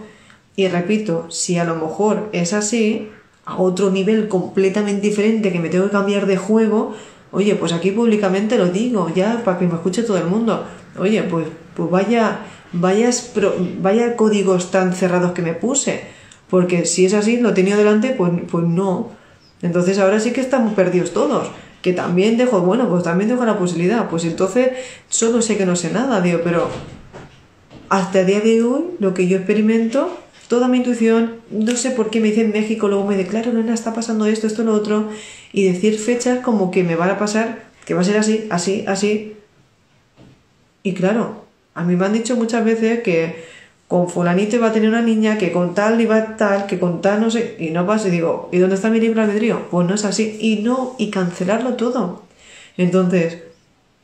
Y repito, si a lo mejor es así, a otro nivel completamente diferente que me tengo que cambiar de juego, Oye, pues aquí públicamente lo digo, ya para que me escuche todo el mundo. Oye, pues, pues vaya, vaya códigos tan cerrados que me puse. Porque si es así, lo tenía delante, pues, pues no. Entonces ahora sí que estamos perdidos todos. Que también dejo, bueno, pues también dejo la posibilidad. Pues entonces solo sé que no sé nada, digo, pero hasta el día de hoy lo que yo experimento toda mi intuición, no sé por qué me dicen México, luego me declaro, nena, está pasando esto, esto, lo otro, y decir fechas como que me van a pasar, que va a ser así, así, así. Y claro, a mí me han dicho muchas veces que con fulanito iba a tener una niña, que con tal iba tal, que con tal no sé, y no pasa, y digo, ¿y dónde está mi libre albedrío? Pues no es así, y no, y cancelarlo todo. Entonces,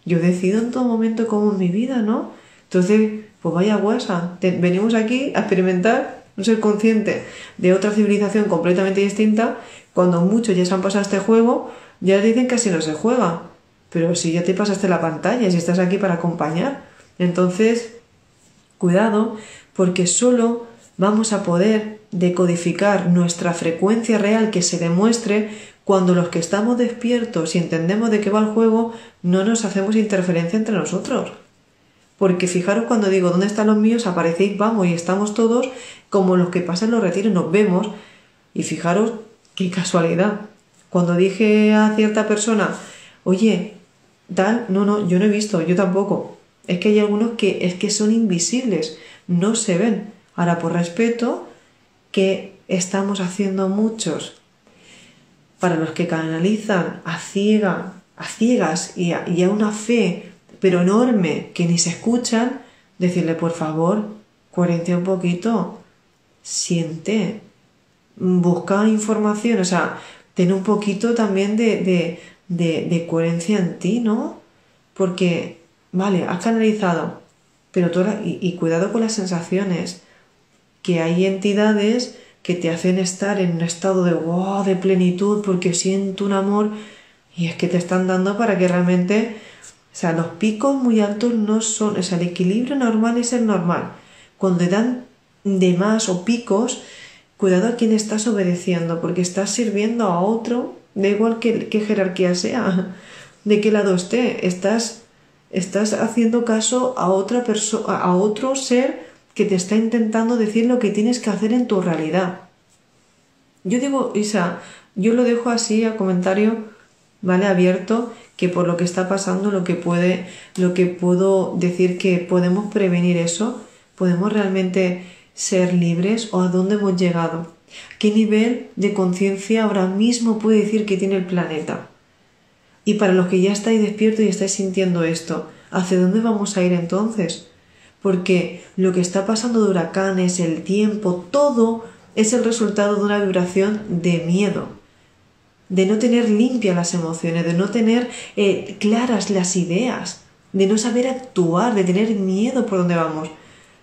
yo decido en todo momento cómo es mi vida, ¿no? Entonces, pues vaya guasa, venimos aquí a experimentar un ser consciente de otra civilización completamente distinta, cuando muchos ya se han pasado este juego, ya dicen que así no se juega. Pero si ya te pasaste la pantalla, si estás aquí para acompañar, entonces, cuidado, porque solo vamos a poder decodificar nuestra frecuencia real que se demuestre cuando los que estamos despiertos y entendemos de qué va el juego, no nos hacemos interferencia entre nosotros. Porque fijaros cuando digo dónde están los míos, aparecéis, vamos, y estamos todos como los que pasan los retiros, nos vemos. Y fijaros qué casualidad. Cuando dije a cierta persona, oye, tal, no, no, yo no he visto, yo tampoco. Es que hay algunos que es que son invisibles, no se ven. Ahora, por respeto, que estamos haciendo muchos para los que canalizan a ciega, a ciegas y a, y una fe pero enorme que ni se escuchan, decirle por favor, coherencia un poquito, siente, busca información, o sea, ten un poquito también de, de, coherencia en ti, ¿no? Porque, vale, has canalizado, pero tú, y, y cuidado con las sensaciones, que hay entidades que te hacen estar en un estado de wow, de plenitud, porque siento un amor, y es que te están dando para que realmente, o sea, los picos muy altos no son, o sea, el equilibrio normal es el normal. Cuando dan de más o picos, cuidado a quien estás obedeciendo, porque estás sirviendo a otro, da igual qué, jerarquía sea, de qué lado esté, estás, estás haciendo caso a otra persona, a otro ser que te está intentando decir lo que tienes que hacer en tu realidad. Yo digo, Isa, yo lo dejo así a comentario, ¿vale? Abierto, que por lo que está pasando, lo que puede, lo que puedo decir que podemos prevenir eso, podemos realmente ser libres o a dónde hemos llegado. ¿Qué nivel de conciencia ahora mismo puede decir que tiene el planeta? Y para los que ya estáis despiertos y estáis sintiendo esto, ¿hacia dónde vamos a ir entonces? Porque lo que está pasando de huracanes, el tiempo, todo es el resultado de una vibración de miedo, de no tener limpias las emociones, de no tener eh, claras las ideas, de no saber actuar, de tener miedo por dónde vamos.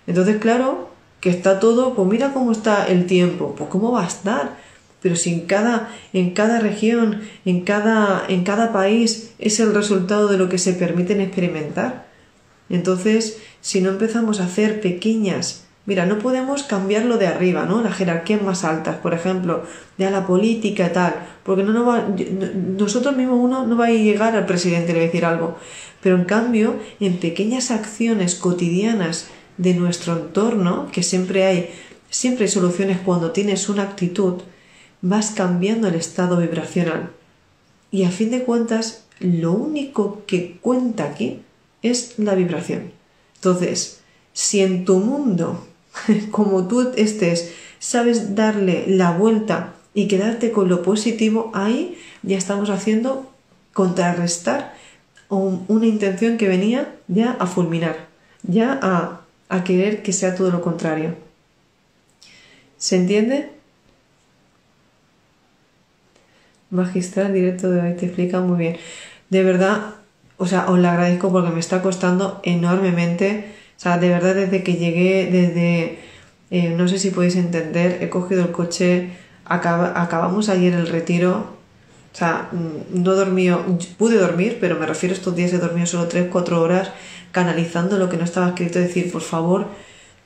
Entonces, claro, que está todo, pues mira cómo está el tiempo, pues cómo va a estar. Pero si en cada, en cada región, en cada, en cada país es el resultado de lo que se permiten experimentar. Entonces, si no empezamos a hacer pequeñas, mira, no podemos cambiarlo de arriba, ¿no? Las jerarquías más altas, por ejemplo, de la política y tal, porque no, nosotros mismos uno no va a llegar al presidente y le va a decir algo. Pero en cambio, en pequeñas acciones cotidianas de nuestro entorno, que siempre hay, siempre hay soluciones cuando tienes una actitud, vas cambiando el estado vibracional. Y a fin de cuentas, lo único que cuenta aquí es la vibración. Entonces, si en tu mundo, como tú estés, sabes darle la vuelta y quedarte con lo positivo, ahí ya estamos haciendo contrarrestar una intención que venía ya a fulminar, ya a a querer que sea todo lo contrario. ¿Se entiende? Magistral directo de hoy te explica muy bien. De verdad, o sea, os lo agradezco porque me está costando enormemente. O sea, de verdad desde que llegué, desde, eh, no sé si podéis entender, he cogido el coche, acabamos ayer el retiro. O sea, mm, no dormí, pude dormir, pero me refiero a estos días he dormido solo 3-4 horas canalizando lo que no estaba escrito, decir, por favor,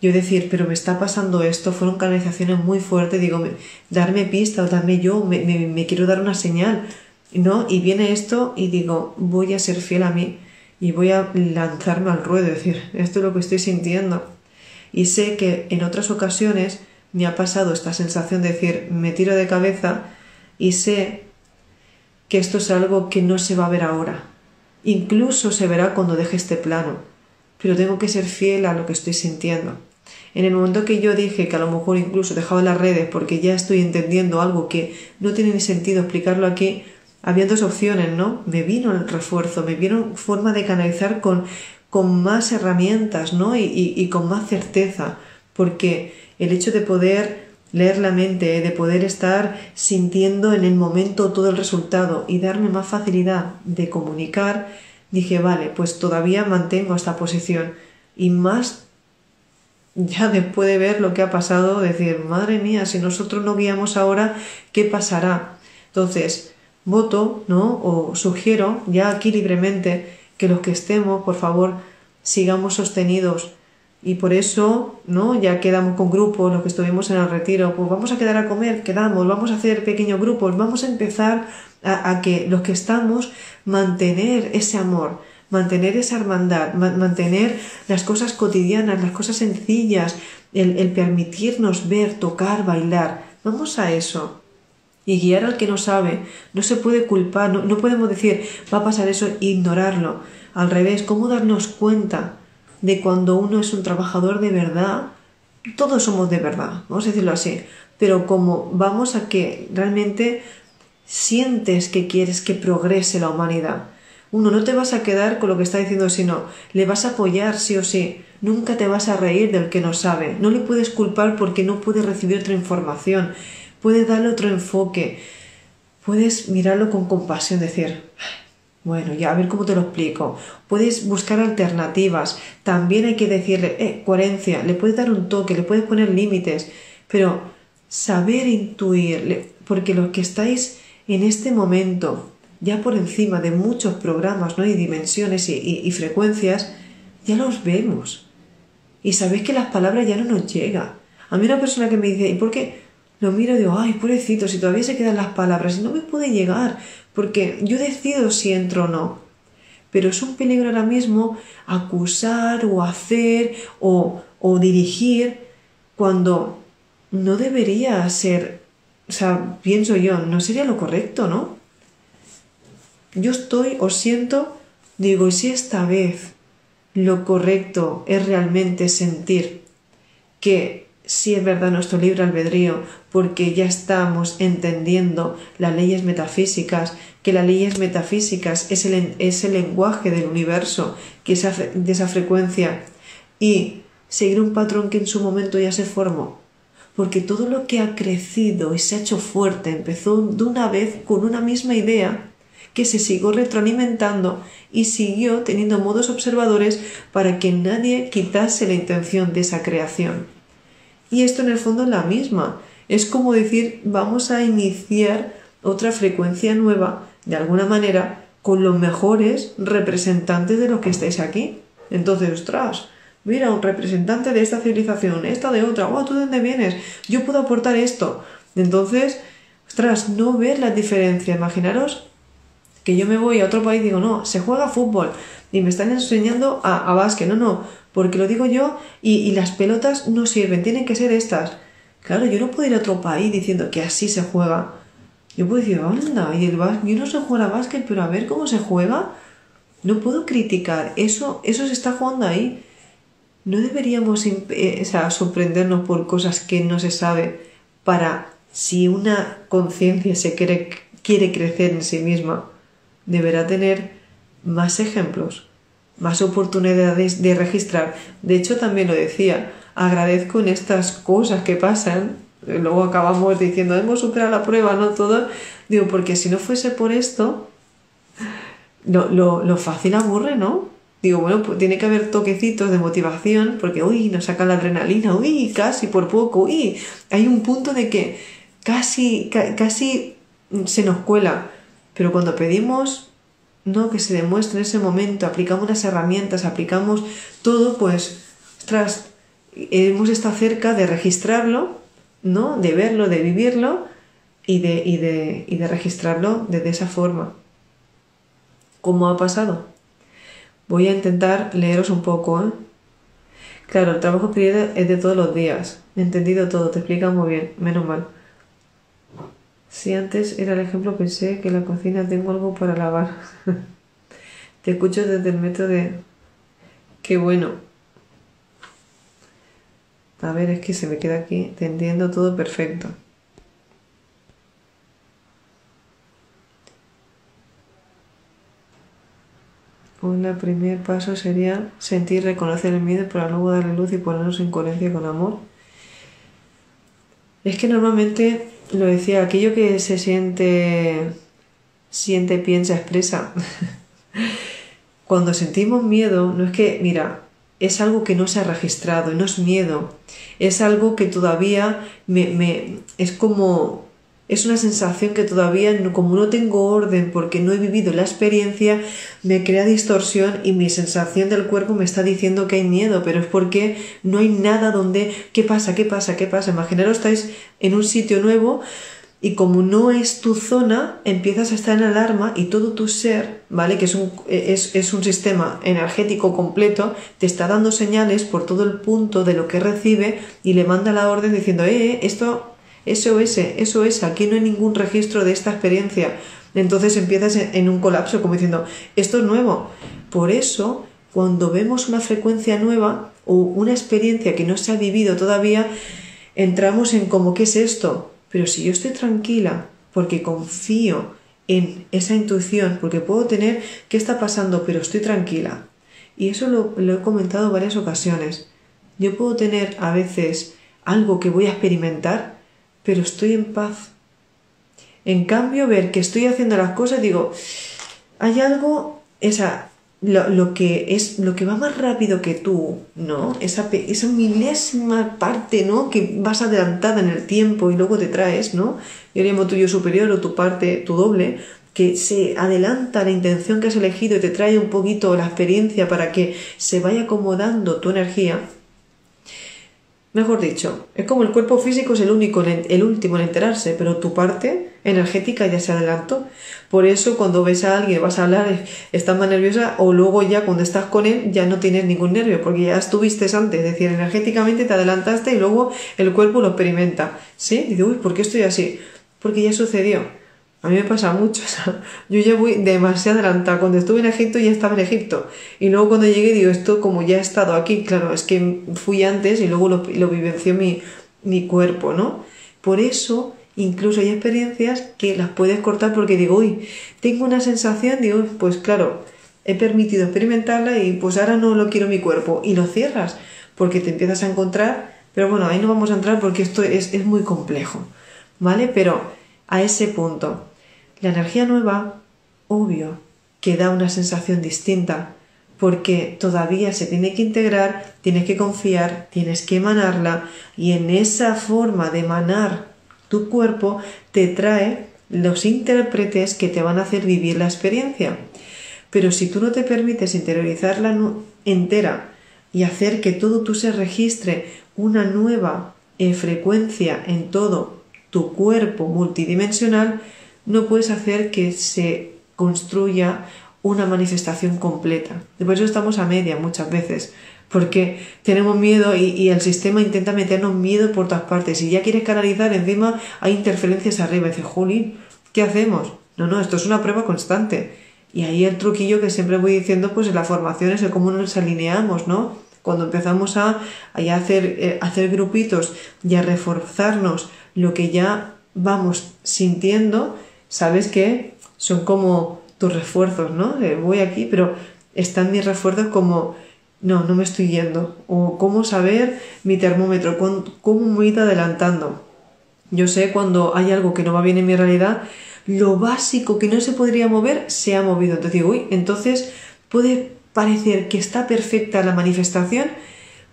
yo decir, pero me está pasando esto, fueron canalizaciones muy fuertes, digo, darme pista o darme yo, me, quiero dar una señal, ¿no? Y viene esto y digo, voy a ser fiel a mí y voy a lanzarme al ruedo, decir, esto es lo que estoy sintiendo. Y sé que en otras ocasiones me ha pasado esta sensación de decir, me tiro de cabeza y sé que esto es algo que no se va a ver ahora, Incluso se verá cuando deje este plano, pero tengo que ser fiel a lo que estoy sintiendo. En el momento que yo dije que a lo mejor incluso dejaba las redes porque ya estoy entendiendo algo que no tiene ni sentido explicarlo aquí, había dos opciones, ¿no? Me vino el refuerzo, me vino forma de canalizar con, con más herramientas, ¿no? Y, y con más certeza, porque el hecho de poder leer la mente, de poder estar sintiendo en el momento todo el resultado y darme más facilidad de comunicar, dije, vale, pues todavía mantengo esta posición y más ya después de ver lo que ha pasado, decir, madre mía, si nosotros no guiamos ahora, ¿qué pasará? Entonces, voto, ¿no? O sugiero ya aquí libremente que los que estemos, por favor, sigamos sostenidos y por eso, ¿no? Ya quedamos con grupos, los que estuvimos en el retiro, pues vamos a quedar a comer, quedamos, vamos a hacer pequeños grupos, vamos a empezar a, que los que estamos, mantener ese amor, mantener esa hermandad, mantener las cosas cotidianas, las cosas sencillas, el, permitirnos ver, tocar, bailar. Vamos a eso. Y guiar al que no sabe. No se puede culpar, no, podemos decir va a pasar eso ignorarlo. Al revés, ¿cómo darnos cuenta? de cuando uno es un trabajador de verdad, todos somos de verdad, vamos a decirlo así, pero como vamos a que realmente sientes que quieres que progrese la humanidad. Uno, no te vas a quedar con lo que está diciendo, sino le vas a apoyar sí o sí. Nunca te vas a reír del que no sabe. No le puedes culpar porque no puede recibir otra información. Puedes darle otro enfoque. Puedes mirarlo con compasión, decir, bueno, ya a ver cómo te lo explico. Puedes buscar alternativas. También hay que decirle, eh, coherencia, le puedes dar un toque, le puedes poner límites, pero saber intuir, porque los que estáis en este momento, ya por encima de muchos programas ¿no? y dimensiones y, frecuencias, ya los vemos. Y sabéis que las palabras ya no nos llegan. A mí una persona que me dice, ¿y por qué? Lo miro y digo, ay, pobrecito, si todavía se quedan las palabras y no me puede llegar, porque yo decido si entro o no. Pero es un peligro ahora mismo acusar o hacer o, o dirigir cuando no debería ser o sea, pienso yo, no sería lo correcto, ¿no? Yo estoy o siento, digo, y si esta vez lo correcto es realmente sentir que si es verdad nuestro libre albedrío, porque ya estamos entendiendo las leyes metafísicas, que las leyes metafísicas es el, es el lenguaje del universo, que es de esa frecuencia, y seguir un patrón que en su momento ya se formó, porque todo lo que ha crecido y se ha hecho fuerte empezó de una vez con una misma idea que se siguió retroalimentando y siguió teniendo modos observadores para que nadie quitase la intención de esa creación. Y esto en el fondo es la misma. Es como decir, vamos a iniciar otra frecuencia nueva, de alguna manera, con los mejores representantes de los que estáis aquí. Entonces, ostras, Mira, un representante de esta civilización, esta de otra, oh, ¿tú de dónde vienes? Yo puedo aportar esto. Entonces, ostras, no ver la diferencia. Imaginaros que yo me voy a otro país y digo, no, se juega fútbol y me están enseñando a, a básquet. No, no, porque lo digo yo y, y, las pelotas no sirven, tienen que ser estas. Claro, yo no puedo ir a otro país diciendo que así se juega. Yo puedo decir, anda, y el yo no sé jugar a básquet, pero a ver cómo se juega. No puedo criticar, eso, eso se está jugando ahí no deberíamos eh, sorprendernos por cosas que no se sabe para si una conciencia se quiere crecer en sí misma, deberá tener más ejemplos, más oportunidades de registrar. De hecho, también lo decía, agradezco en estas cosas que pasan, luego acabamos diciendo, hemos superado la prueba, no todo, digo, porque si no fuese por esto, lo, lo, lo fácil aburre, ¿no? digo, bueno, pues tiene que haber toquecitos de motivación, porque, uy, nos saca la adrenalina, uy, casi por poco, uy, hay un punto de que casi, casi se nos cuela, pero cuando pedimos, no, que se demuestre en ese momento, aplicamos las herramientas, aplicamos todo, pues, ostras, hemos estado cerca de registrarlo, ¿no? De verlo, de vivirlo y de, y de, y de registrarlo de esa forma. ¿Cómo ha pasado? Voy a intentar leeros un poco, ¿eh? Claro, el trabajo periodo es de todos los días. He entendido todo, te explica muy bien, menos mal. Si antes era el ejemplo, pensé que en la cocina tengo algo para lavar. te escucho desde el metro de... Qué bueno. A ver, es que se me queda aquí, te entiendo todo perfecto. Un primer paso sería sentir, reconocer el miedo para luego darle luz y ponernos en coherencia con amor. Es que normalmente, lo decía, aquello que se siente, siente, piensa, expresa. Cuando sentimos miedo, no es que, mira, es algo que no se ha registrado, no es miedo, es algo que todavía me, me es como es una sensación que todavía, como no tengo orden porque no he vivido la experiencia, me crea distorsión y mi sensación del cuerpo me está diciendo que hay miedo, pero es porque no hay nada donde, ¿qué pasa? ¿Qué pasa? ¿Qué pasa? Imaginaros, estáis en un sitio nuevo y como no es tu zona, empiezas a estar en alarma y todo tu ser, ¿vale? Que es un, es, es un sistema energético completo, te está dando señales por todo el punto de lo que recibe y le manda la orden diciendo, eh, eh esto SOS, SOS, aquí no hay ningún registro de esta experiencia. Entonces empiezas en un colapso como diciendo, esto es nuevo. Por eso cuando vemos una frecuencia nueva o una experiencia que no se ha vivido todavía, entramos en como, ¿qué es esto? Pero si yo estoy tranquila porque confío en esa intuición, porque puedo tener qué está pasando, pero estoy tranquila. Y eso lo, lo he comentado varias ocasiones. Yo puedo tener a veces algo que voy a experimentar, pero estoy en paz. En cambio, ver que estoy haciendo las cosas, digo, hay algo, esa, lo, que es lo que va más rápido que tú, ¿no? Esa, esa milésima parte, ¿no? Que vas adelantada en el tiempo y luego te traes, ¿no? Yo llamo tuyo superior o tu parte, tu doble, que se adelanta la intención que has elegido y te trae un poquito la experiencia para que se vaya acomodando tu energía. Mejor dicho, es como el cuerpo físico es el único, el último en enterarse, pero tu parte energética ya se adelantó. Por eso cuando ves a alguien, vas a hablar, estás más nerviosa o luego ya cuando estás con él ya no tienes ningún nervio porque ya estuviste antes, es decir, energéticamente te adelantaste y luego el cuerpo lo experimenta. ¿Sí? Dice, uy, ¿por qué estoy así? Porque ya sucedió. A mí me pasa mucho, yo ya voy demasiado adelantada. Cuando estuve en Egipto ya estaba en Egipto. Y luego cuando llegué digo, esto como ya he estado aquí, claro, es que fui antes y luego lo, lo vivenció mi, mi cuerpo, ¿no? Por eso incluso hay experiencias que las puedes cortar porque digo, uy, tengo una sensación, digo, pues claro, he permitido experimentarla y pues ahora no lo quiero mi cuerpo. Y lo cierras porque te empiezas a encontrar, pero bueno, ahí no vamos a entrar porque esto es, es muy complejo, ¿vale? Pero a ese punto la energía nueva, obvio, que da una sensación distinta, porque todavía se tiene que integrar, tienes que confiar, tienes que emanarla, y en esa forma de emanar tu cuerpo te trae los intérpretes que te van a hacer vivir la experiencia. Pero si tú no te permites interiorizarla entera y hacer que todo tú se registre una nueva eh, frecuencia en todo tu cuerpo multidimensional, no puedes hacer que se construya una manifestación completa. Por eso estamos a media muchas veces, porque tenemos miedo y, el sistema intenta meternos miedo por todas partes. Y ya quieres canalizar, encima hay interferencias arriba. Y dices, Juli, ¿qué hacemos? No, no, esto es una prueba constante. Y ahí el truquillo que siempre voy diciendo, pues en la formación es el cómo nos alineamos, ¿no? Cuando empezamos a, hacer, eh, hacer grupitos y a reforzarnos lo que ya vamos sintiendo, sabes que son como tus refuerzos, ¿no? voy aquí, pero están mis refuerzos como, no, no me estoy yendo. O cómo saber mi termómetro, cómo me ir adelantando. Yo sé cuando hay algo que no va bien en mi realidad, lo básico que no se podría mover se ha movido. Entonces digo, uy, entonces puede parecer que está perfecta la manifestación,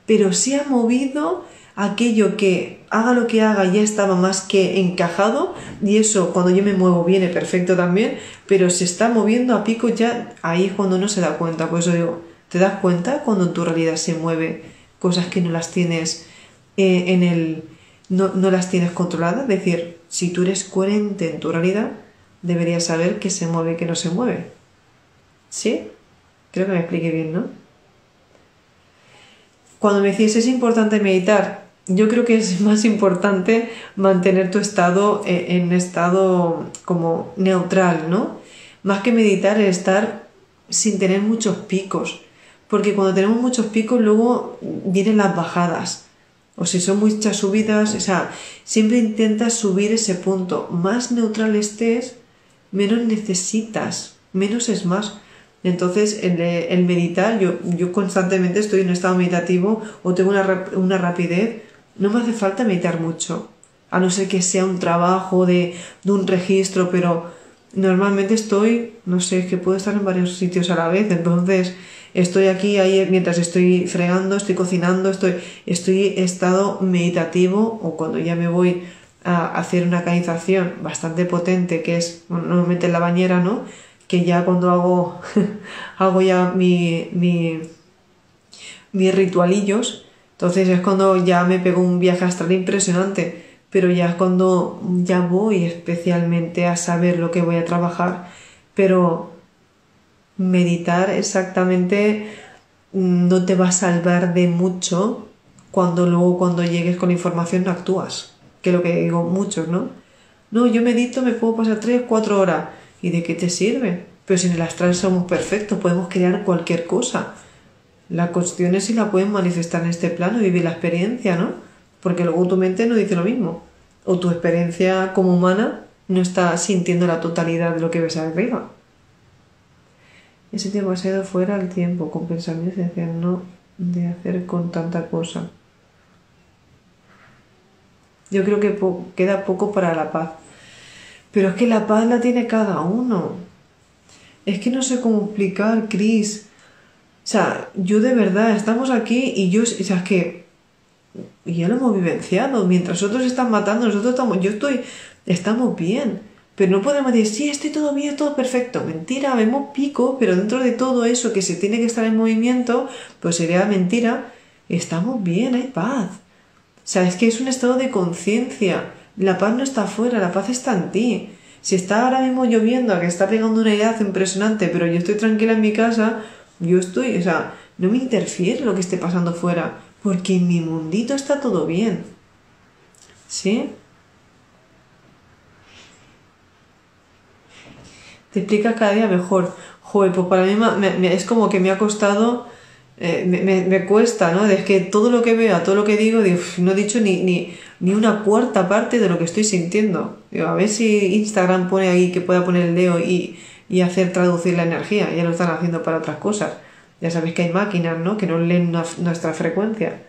pero se ha movido aquello que haga lo que haga ya estaba más que encajado y eso cuando yo me muevo viene perfecto también, pero se está moviendo a pico ya ahí es cuando no se da cuenta. Por eso digo, ¿te das cuenta cuando en tu realidad se mueve cosas que no las tienes eh, en el no, no las tienes controladas? Es decir, si tú eres coherente en tu realidad, deberías saber que se mueve y que no se mueve. ¿Sí? Creo que me expliqué bien, ¿no? Cuando me decís es importante meditar, yo creo que es más importante mantener tu estado eh, en estado como neutral, ¿no? Más que meditar es estar sin tener muchos picos, porque cuando tenemos muchos picos luego vienen las bajadas, o si son muchas subidas, o sea, siempre intentas subir ese punto. Más neutral estés, menos necesitas, menos es más. Entonces, el, meditar, yo, yo, constantemente estoy en un estado meditativo o tengo una, una rapidez no me hace falta meditar mucho, a no ser que sea un trabajo de, un registro, pero normalmente estoy, no sé, que puedo estar en varios sitios a la vez, entonces estoy aquí, ahí, mientras estoy fregando, estoy cocinando, estoy, estoy estado meditativo o cuando ya me voy a hacer una canalización bastante potente, que es normalmente en la bañera, ¿no? Que ya cuando hago, hago ya mi, mi, mis ritualillos, entonces es cuando ya me pego un viaje astral impresionante, pero ya es cuando ya voy especialmente a saber lo que voy a trabajar. Pero meditar exactamente no te va a salvar de mucho cuando luego cuando llegues con información no actúas. Que es lo que digo muchos, ¿no? No, yo medito, me puedo pasar 3, 4 horas. ¿Y de qué te sirve? Pero si en el astral somos perfectos, podemos crear cualquier cosa. La cuestión es si la pueden manifestar en este plano y vivir la experiencia, ¿no? Porque luego tu mente no dice lo mismo. O tu experiencia como humana no está sintiendo la totalidad de lo que ves arriba. Ese tiempo ha sido fuera del tiempo, con pensamientos y no de hacer con tanta cosa. Yo creo que queda poco para la paz. Pero es que la paz la tiene cada uno. Es que no sé cómo explicar, Cris. Sea, yo de verdad, estamos aquí y yo, o sea, es que ya lo hemos vivenciado. Mientras otros están matando, nosotros estamos, yo estoy, estamos bien. Pero no podemos decir, sí, estoy todo bien, todo perfecto. Mentira, vemos pico, pero dentro de todo eso que se tiene que estar en movimiento, pues sería mentira, estamos bien, hay paz. O sea, es que es un estado de conciencia. La paz no está afuera, la paz está en ti. Si está ahora mismo lloviendo, a que está pegando una idea impresionante, pero yo estoy tranquila en mi casa, yo estoy, o sea, no me interfiere lo que esté pasando fuera, porque en mi mundito está todo bien. ¿Sí? te explicas cada día mejor. Joder, pues para mí me, es como que me ha costado, eh, me, cuesta, ¿no? Es que todo lo que veo, todo lo que digo, no he dicho ni, ni, ni, una cuarta parte de lo que estoy sintiendo. a ver si Instagram pone ahí que pueda poner el dedo y, y hacer traducir la energía. Ya lo están haciendo para otras cosas. Ya sabéis que hay máquinas, ¿no? Que no leen nuestra frecuencia.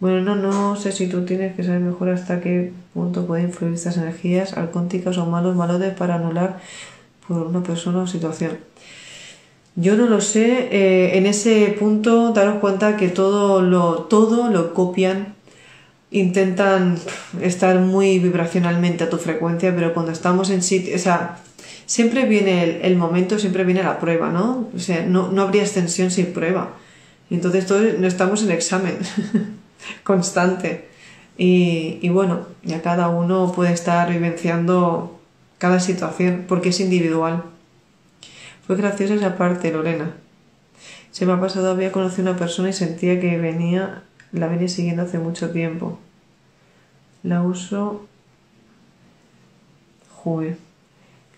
Bueno, no, no sé si tú tienes que saber mejor hasta qué punto pueden influir estas energías alcónticas o malos malotes para anular por una persona o situación. Yo no lo sé, eh, en ese punto daros cuenta que todo lo, todo lo copian, intentan estar muy vibracionalmente a tu frecuencia, pero cuando estamos en sitio, o sea, siempre viene el, momento, siempre viene la prueba, ¿no? O sea, no, no habría extensión sin prueba. Entonces todos no estamos en examen constante. Y, y bueno, ya cada uno puede estar vivenciando cada situación, porque es individual. Fue graciosa esa parte, Lorena. Se me ha pasado, había conocido a una persona y sentía que venía, la venía siguiendo hace mucho tiempo. La uso. Joder.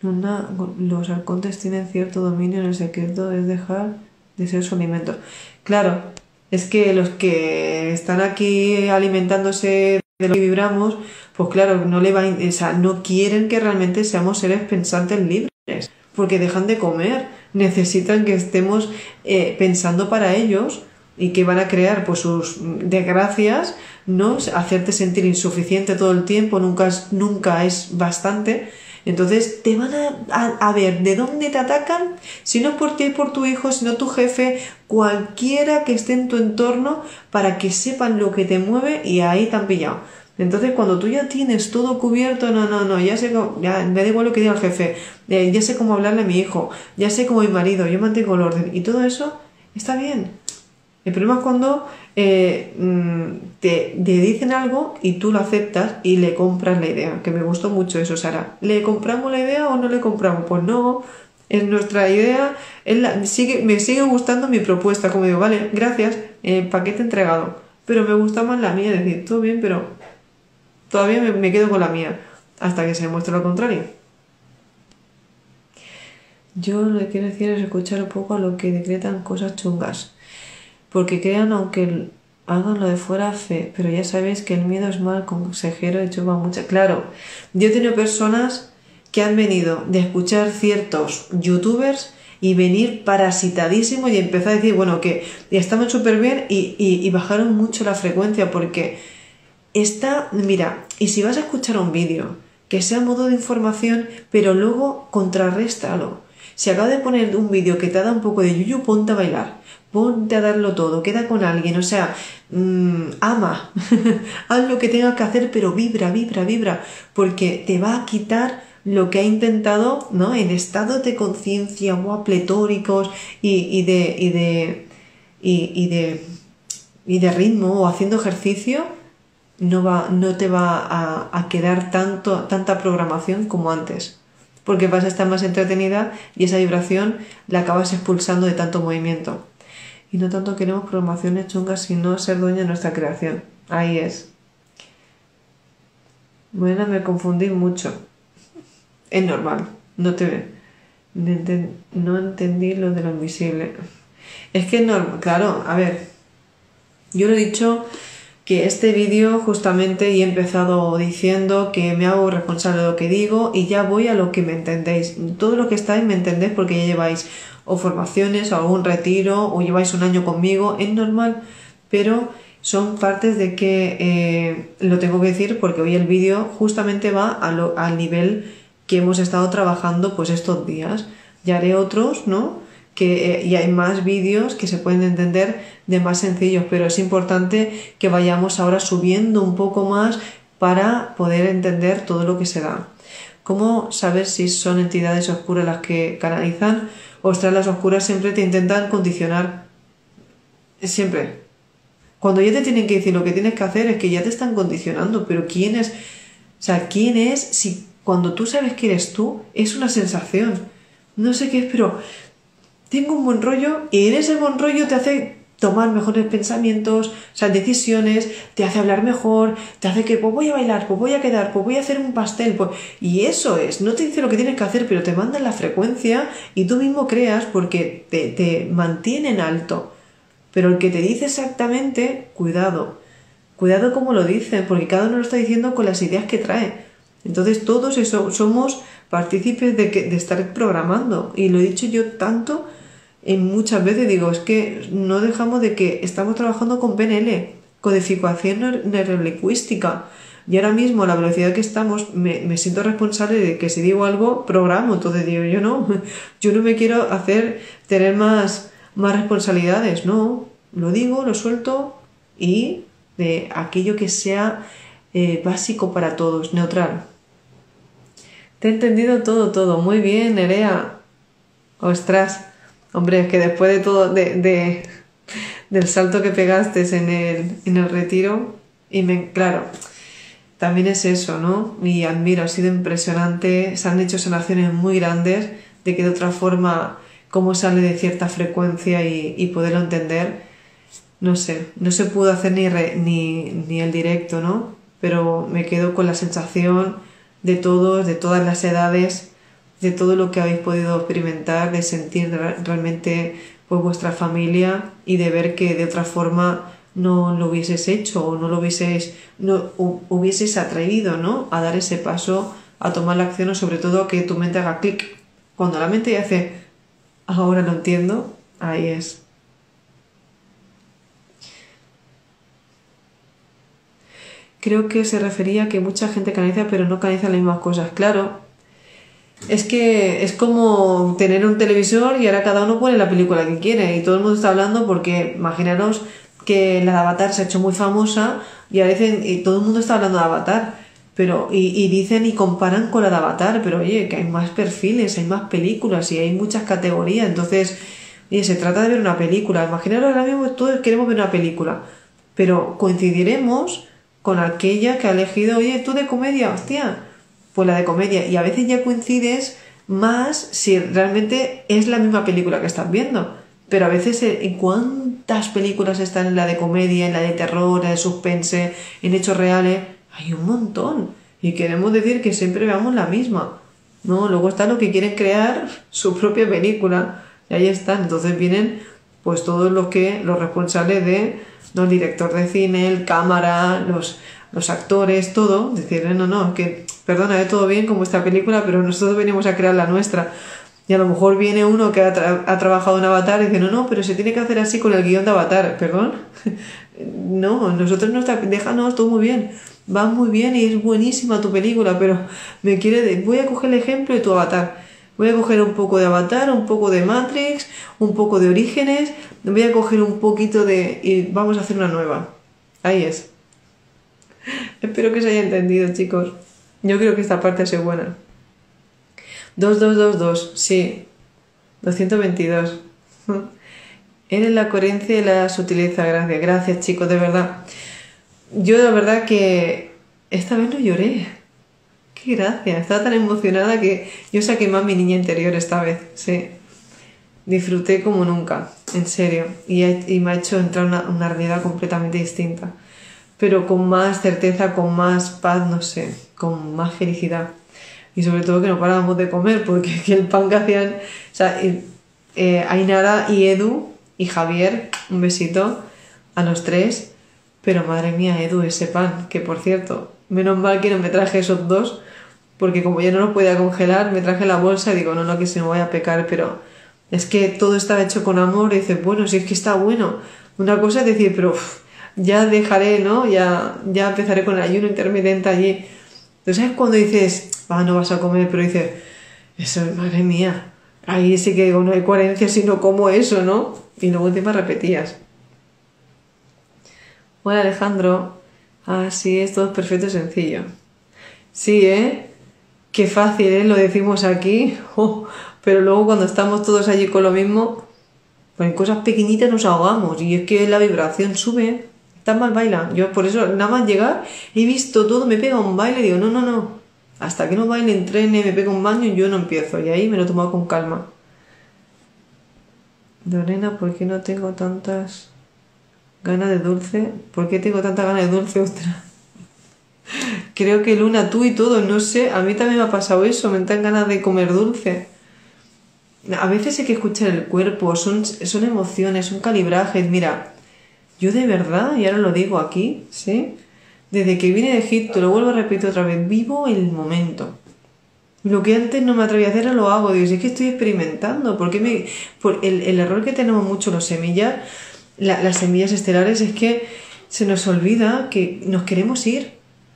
Los arcontes tienen cierto dominio en el secreto, es dejar de ser su alimento. Claro, es que los que están aquí alimentándose de lo que vibramos, pues claro, no le va, o no quieren que realmente seamos seres pensantes libres, porque dejan de comer, necesitan que estemos eh, pensando para ellos y que van a crear pues sus desgracias, ¿no? Hacerte sentir insuficiente todo el tiempo, nunca es, nunca es bastante. Entonces te van a, a, ver de dónde te atacan, si no por ti por tu hijo, sino tu jefe, cualquiera que esté en tu entorno, para que sepan lo que te mueve y ahí te han pillado. Entonces, cuando tú ya tienes todo cubierto, no, no, no, ya sé, ya me da igual lo que diga el jefe, eh, ya sé cómo hablarle a mi hijo, ya sé cómo mi marido, yo mantengo el orden y todo eso está bien. El problema es cuando eh, mm, te, dicen algo y tú lo aceptas y le compras la idea, que me gustó mucho eso, Sara. ¿Le compramos la idea o no le compramos? Pues no, es nuestra idea, es sigue, me sigue gustando mi propuesta, como digo, vale, gracias, eh, paquete entregado, pero me gusta más la mía, decir, todo bien, pero Todavía me, quedo con la mía, hasta que se demuestre lo contrario. Yo lo que quiero decir es escuchar un poco a lo que decretan cosas chungas. Porque crean, aunque hagan lo de fuera fe, pero ya sabéis que el miedo es mal consejero y chupa mucha. Claro, yo he tenido personas que han venido de escuchar ciertos youtubers y venir parasitadísimos y empezar a decir, bueno, que estaban súper bien y, y bajaron mucho la frecuencia porque está, mira, y si vas a escuchar un vídeo, que sea modo de información, pero luego contrarréstalo. Si acabas de poner un vídeo que te da un poco de yuyu, ponte a bailar, ponte a darlo todo, queda con alguien, o sea, mm, ama, haz lo que tengas que hacer, pero vibra, vibra, vibra, porque te va a quitar lo que ha intentado, ¿no? En estados de conciencia o pletóricos y, y, de, y, de, y, de, y de ritmo o haciendo ejercicio, no, va, no te va a, quedar tanto, tanta programación como antes, porque vas a estar más entretenida y esa vibración la acabas expulsando de tanto movimiento. Y no tanto queremos programaciones chungas, sino ser dueña de nuestra creación. Ahí es. Bueno, me confundí mucho. Es normal, no te no entendí lo de lo invisible. Es que no, claro, a ver, yo lo he dicho que este vídeo justamente he empezado diciendo que me hago responsable de lo que digo y ya voy a lo que me entendéis. Todo lo que estáis me entendéis porque ya lleváis o formaciones o algún retiro o lleváis un año conmigo, es normal, pero son partes de que eh, lo tengo que decir porque hoy el vídeo justamente va al nivel que hemos estado trabajando pues estos días. Ya haré otros, ¿no? Que, eh, y hay más vídeos que se pueden entender de más sencillos, pero es importante que vayamos ahora subiendo un poco más para poder entender todo lo que se da. ¿Cómo saber si son entidades oscuras las que canalizan? Ostras, las oscuras siempre te intentan condicionar. Siempre. Cuando ya te tienen que decir lo que tienes que hacer es que ya te están condicionando, pero ¿quién es? O sea, ¿quién es si cuando tú sabes que eres tú, es una sensación. No sé qué es, pero tengo un buen rollo y en ese buen rollo te hace tomar mejores pensamientos, o sea, decisiones, te hace hablar mejor, te hace que pues voy a bailar, pues voy a quedar, pues voy a hacer un pastel, pues... y eso es, no te dice lo que tienes que hacer, pero te manda la frecuencia y tú mismo creas porque te, te mantiene en alto. Pero el que te dice exactamente, cuidado, cuidado como lo dicen, porque cada uno lo está diciendo con las ideas que trae. Entonces todos eso, somos partícipes de, que, de estar programando. Y lo he dicho yo tanto en muchas veces, digo, es que no dejamos de que estamos trabajando con PNL, codificación neurolingüística. Y ahora mismo, a la velocidad que estamos, me, me, siento responsable de que si digo algo, programo. Entonces digo, yo no, yo no me quiero hacer tener más, más responsabilidades, no. Lo digo, lo suelto y de aquello que sea eh, básico para todos, neutral. Te he entendido todo, todo. Muy bien, Nerea. Ostras. Hombre, es que después de todo, de, del salto que pegaste en el, en el retiro, y me, claro, también es eso, ¿no? Y admiro, ha sido impresionante. Se han hecho sanaciones muy grandes de que de otra forma, cómo sale de cierta frecuencia y, y poderlo entender, no sé, no se pudo hacer ni, ni, ni el directo, ¿no? Pero me quedo con la sensación de todos, de todas las edades, de todo lo que habéis podido experimentar, de sentir realmente pues vuestra familia y de ver que de otra forma no lo hubieses hecho o no lo hubieses, no hubieses atrevido ¿no? a dar ese paso, a tomar la acción o sobre todo que tu mente haga clic. Cuando la mente hace, ahora lo entiendo, ahí es. creo que se refería a que mucha gente canaliza pero no canaliza las mismas cosas. Claro, es que es como tener un televisor y ahora cada uno pone la película que quiere y todo el mundo está hablando porque imaginaros que la de Avatar se ha hecho muy famosa y a veces y todo el mundo está hablando de Avatar. Pero, y, y, dicen y comparan con la de Avatar, pero oye, que hay más perfiles, hay más películas y hay muchas categorías. Entonces, oye, se trata de ver una película. Imaginaros ahora mismo todos queremos ver una película, pero coincidiremos con aquella que ha elegido, oye, tú de comedia, hostia, pues la de comedia. Y a veces ya coincides más si realmente es la misma película que estás viendo. Pero a veces, eh, ¿en cuántas películas están en la de comedia, en la de terror, en la de suspense, en hechos reales? Hay un montón. Y queremos decir que siempre veamos la misma. No, luego está lo que quieren crear su propia película. Y ahí están. Entonces vienen pues todos los que, los responsables de. El director de cine, el cámara, los, los actores, todo, decir, no, no, que perdona, de todo bien como esta película, pero nosotros venimos a crear la nuestra. Y a lo mejor viene uno que ha, trabajado en Avatar y dice, no, no, pero se tiene que hacer así con el guion de Avatar, perdón. no, nosotros no está, déjanos todo muy bien. Va muy bien y es buenísima tu película, pero me quiere, voy a coger el ejemplo de tu Avatar. Voy a coger un poco de Avatar, un poco de Matrix, un poco de Orígenes, voy a coger un poquito de... y vamos a hacer una nueva. Ahí es. Espero que se haya entendido, chicos. Yo creo que esta parte es buena. 2222, sí. 222. Eres la coherencia y la sutileza, gracias. Gracias, chicos, de verdad. Yo, la verdad, que esta vez no lloré. Qué gracia. Estaba tan emocionada que yo saqué más mi niña interior esta vez, sí. Disfruté como nunca, en serio. Y, me ha hecho entrar una realidad completamente distinta. Pero con más certeza, con más paz, no sé, con más felicidad. Y sobre todo que no parábamos de comer, porque el pan que hacían. O sea, eh, Ainara y Edu y Javier, un besito a los tres. Pero madre mía, Edu, ese pan, que por cierto, menos mal que no me traje esos dos, porque como ya no los podía congelar, me traje la bolsa y digo, no, no, que si no voy a pecar, pero es que todo estaba hecho con amor y dices, bueno, si es que está bueno. Una cosa es decir, pero ya dejaré, ¿no? Ya, ya empezaré con el ayuno intermitente allí. Entonces es cuando dices, ah, no vas a comer, pero dices, eso, madre mía, ahí sí que no hay coherencia si no como eso, ¿no? Y luego encima repetías. Hola Alejandro. Ah, sí, es todo perfecto y sencillo. Sí, ¿eh? Qué fácil, ¿eh? Lo decimos aquí. Oh, pero luego cuando estamos todos allí con lo mismo, pues en cosas pequeñitas nos ahogamos. Y es que la vibración sube. Tan mal baila. Yo por eso, nada más llegar, he visto todo, me pega un baile y digo, no, no, no. Hasta que no baile, entrene, me pega un baño, yo no empiezo. Y ahí me lo tomo con calma. Lorena, ¿por qué no tengo tantas ganas de dulce? ¿Por qué tengo tantas ganas de dulce, ostras? Creo que Luna, tú y todo, no sé, a mí también me ha pasado eso, me dan ganas de comer dulce. A veces hay que escuchar el cuerpo, son, son emociones, son calibrajes. Mira, yo de verdad, y ahora lo digo aquí, ¿sí? Desde que vine de Egipto, lo vuelvo a repetir otra vez, vivo el momento. Lo que antes no me atrevía a hacer, lo hago. Digo, si es que estoy experimentando. Porque me, el, error que tenemos mucho los semillas, las semillas estelares, es que se nos olvida que nos queremos ir.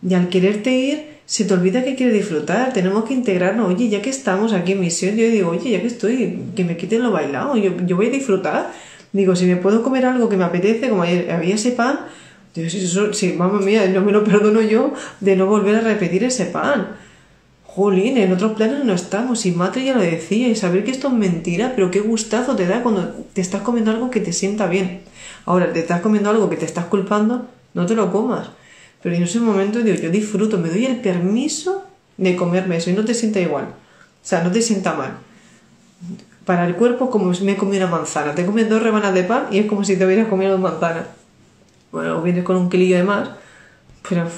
Y al quererte ir, se te olvida que quieres disfrutar. Tenemos que integrarnos. Oye, ya que estamos aquí en misión, yo digo, oye, ya que estoy, que me quiten lo bailado. Yo voy a disfrutar. Digo, si me puedo comer algo que me apetece, como había ese pan, digo, si, eso, si mamá mía, no me lo perdono yo de no volver a repetir ese pan. Jolín, en otros planos no estamos. Y Matre ya lo decía, y saber que esto es mentira, pero qué gustazo te da cuando te estás comiendo algo que te sienta bien. Ahora, te estás comiendo algo que te estás culpando, no te lo comas. Pero en ese momento digo, yo disfruto, me doy el permiso de comerme eso y no te sienta igual. O sea, no te sienta mal. Para el cuerpo, como si me comí una manzana. Te comes dos rebanas de pan y es como si te hubieras comido dos manzanas. Bueno, vienes con un kilillo de más, pero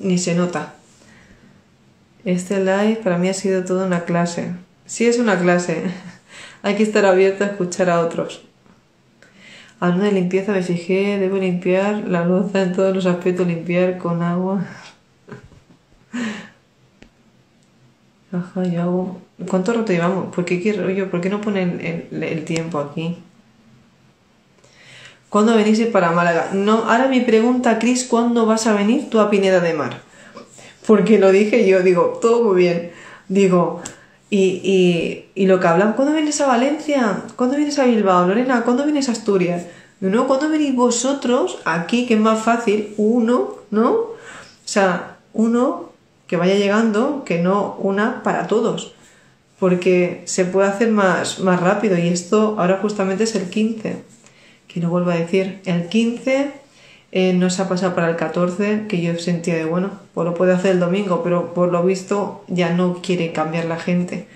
ni se nota. Este live para mí ha sido toda una clase. Sí es una clase. Hay que estar abierto a escuchar a otros. Una de limpieza me fijé, debo limpiar la loza en todos los aspectos, limpiar con agua. Ajá, yo hago... ¿Cuánto rato llevamos? ¿Por qué quiero yo? ¿Por qué no ponen el, el, tiempo aquí? ¿Cuándo venís para Málaga? No, ahora mi pregunta, Cris, ¿cuándo vas a venir tú a Pineda de Mar? Porque lo dije yo, digo, todo muy bien. Digo, y, y, y, lo que hablan, ¿cuándo vienes a Valencia? ¿Cuándo vienes a Bilbao? Lorena, ¿cuándo vienes a Asturias? No, ¿cuándo venís vosotros aquí, que es más fácil? Uno, ¿no? O sea, uno que vaya llegando, que no una para todos. Porque se puede hacer más, más rápido. Y esto ahora justamente es el 15. Que no vuelvo a decir. El 15 eh, no se ha pasado para el 14, que yo sentía de bueno, pues lo puede hacer el domingo, pero por lo visto ya no quiere cambiar la gente.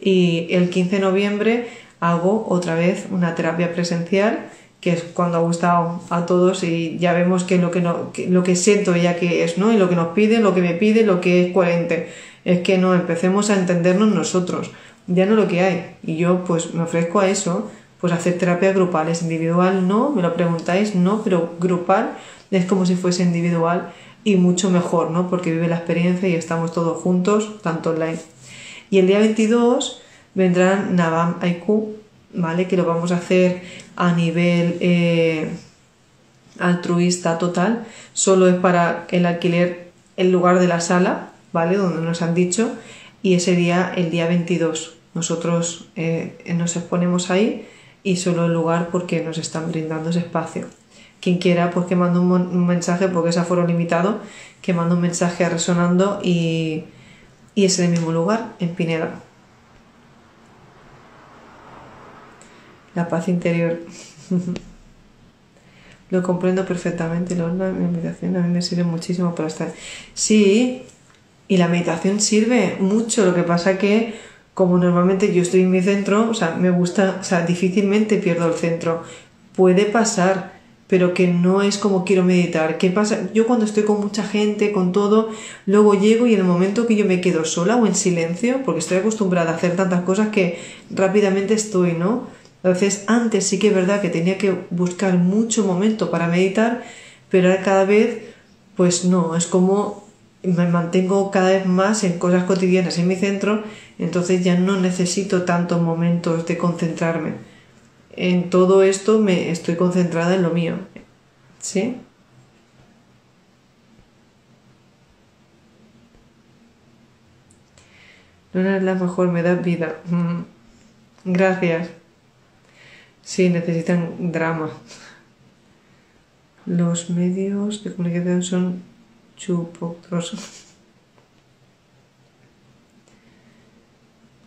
Y el 15 de noviembre hago otra vez una terapia presencial, que es cuando ha gustado a todos y ya vemos que lo que, no, lo que siento ya que es, ¿no? Y lo que nos pide, lo que me pide, lo que es coherente. Es que no empecemos a entendernos nosotros, ya no lo que hay. Y yo pues me ofrezco a eso pues hacer terapias grupales. Individual no, me lo preguntáis, no, pero grupal es como si fuese individual y mucho mejor, ¿no? Porque vive la experiencia y estamos todos juntos, tanto online. Y el día 22 vendrán Nabam Aiku, ¿vale? Que lo vamos a hacer a nivel eh, altruista total. Solo es para el alquiler el lugar de la sala, ¿vale? Donde nos han dicho. Y ese día, el día 22, nosotros eh, nos exponemos ahí y solo el lugar porque nos están brindando ese espacio. Quien quiera, pues que mande un, mensaje, porque es aforo limitado, que mande un mensaje Resonando y, y es el mismo lugar, en Pineda. La paz interior. Lo comprendo perfectamente, la meditación a mí me sirve muchísimo para estar. Sí, y la meditación sirve mucho, lo que pasa que como normalmente yo estoy en mi centro, o sea, me gusta, o sea, difícilmente pierdo el centro. Puede pasar, pero que no es como quiero meditar. ¿Qué pasa? Yo cuando estoy con mucha gente, con todo, luego llego y en el momento que yo me quedo sola o en silencio, porque estoy acostumbrada a hacer tantas cosas que rápidamente estoy, ¿no? Entonces, antes sí que es verdad que tenía que buscar mucho momento para meditar, pero ahora cada vez, pues no, es como me mantengo cada vez más en cosas cotidianas en mi centro, entonces ya no necesito tantos momentos de concentrarme. En todo esto me estoy concentrada en lo mío. ¿Sí? No es la mejor, me da vida. Mm. Gracias. Sí, necesitan drama. Los medios de comunicación son chupotros.